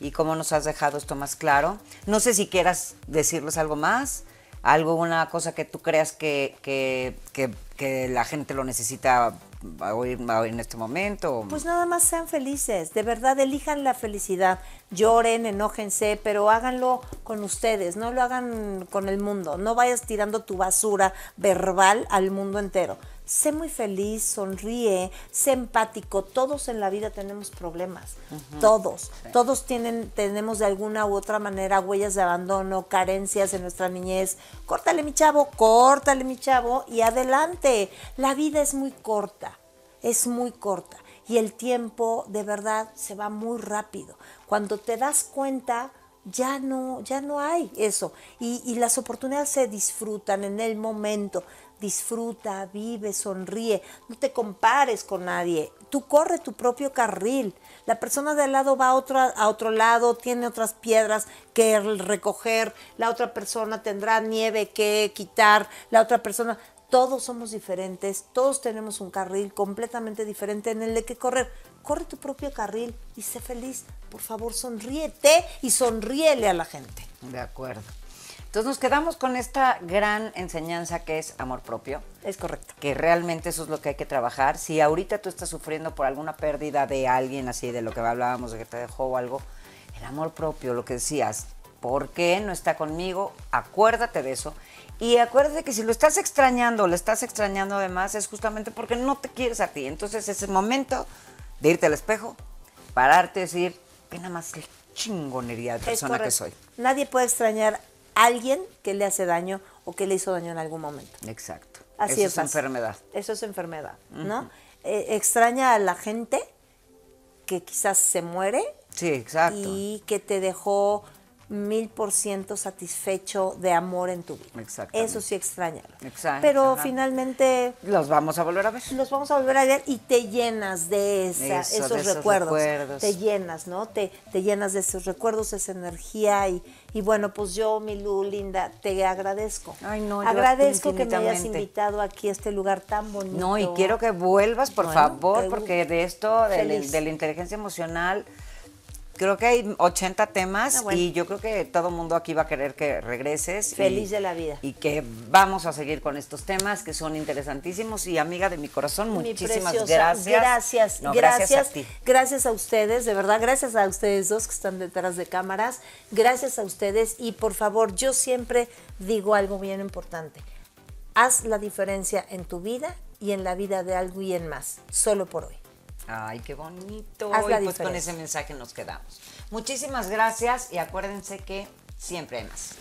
y cómo nos has dejado esto más claro. No sé si quieras decirles algo más, algo, una cosa que tú creas que, que, que- que la gente lo necesita oír en este momento. Pues nada más sean felices, de verdad elijan la felicidad, lloren, enójense, pero háganlo con ustedes, no lo hagan con el mundo, no vayas tirando tu basura verbal al mundo entero. Sé muy feliz, sonríe, sé empático, todos en la vida tenemos problemas, todos, todos tienen, tenemos de alguna u otra manera huellas de abandono, carencias en nuestra niñez. Córtale mi chavo, córtale mi chavo y adelante, la vida es muy corta es muy corta y el tiempo de verdad se va muy rápido. Cuando te das cuenta, ya no, ya no hay eso. Y, y las oportunidades se disfrutan en el momento. Disfruta, vive, sonríe, no te compares con nadie. Tú corre tu propio carril. La persona de al lado va a otro, a otro lado, tiene otras piedras que recoger, la otra persona tendrá nieve que quitar, la otra persona todos somos diferentes, todos tenemos un carril completamente diferente en el de que correr. Corre tu propio carril y sé feliz. Por favor, sonríete y sonríele a la gente. De acuerdo. Entonces nos quedamos con esta gran enseñanza que es amor propio. Es correcto. que realmente eso es lo que hay que trabajar. Si ahorita tú estás sufriendo por alguna pérdida de alguien, así de lo que hablábamos, de que te dejó o algo, el amor propio, lo que decías, ¿por qué no está conmigo? Acuérdate de eso. Y acuérdate que si lo estás extrañando, lo estás extrañando además, es justamente porque no te quieres a ti. Entonces es el momento de irte al espejo, pararte y decir, ve nada más qué chingonería de persona que soy. Nadie puede extrañar a alguien que le hace daño o que le hizo daño en algún momento. Exacto. Así Eso es fácil. enfermedad. Eso es enfermedad, ¿no? Eh, extraña a la gente que quizás se muere Sí, exacto. y que te dejó mil por ciento satisfecho de amor en tu vida. Eso sí extraña. Exacto, Pero ajá. finalmente Los vamos a volver a ver. los vamos a volver a ver y te llenas de, esa- Eso, esos, de esos recuerdos. recuerdos. Te llenas, ¿no? Te, te llenas de esos recuerdos, esa energía y, y bueno, pues yo, mi Lu, linda, te agradezco. Ay, no, agradezco que me hayas invitado aquí a este lugar tan bonito. No, y quiero que vuelvas, por Bueno, favor, porque de esto, de, de la inteligencia emocional, creo que hay 80 temas Ah, bueno. y yo creo que todo el mundo aquí va a querer que regreses. y- Feliz de la vida. Y que vamos a seguir con estos temas que son interesantísimos. Y amiga de mi corazón, Mi muchísimas preciosa, gracias. Gracias, No, gracias, gracias a ti. gracias a ustedes, de verdad, gracias a ustedes dos que están detrás de cámaras, gracias a ustedes y por favor, yo siempre digo algo bien importante. Haz la diferencia en tu vida y en la vida de alguien más, solo por hoy. Ay, qué bonito. Y pues con ese mensaje nos quedamos. Muchísimas gracias y acuérdense que siempre hay más.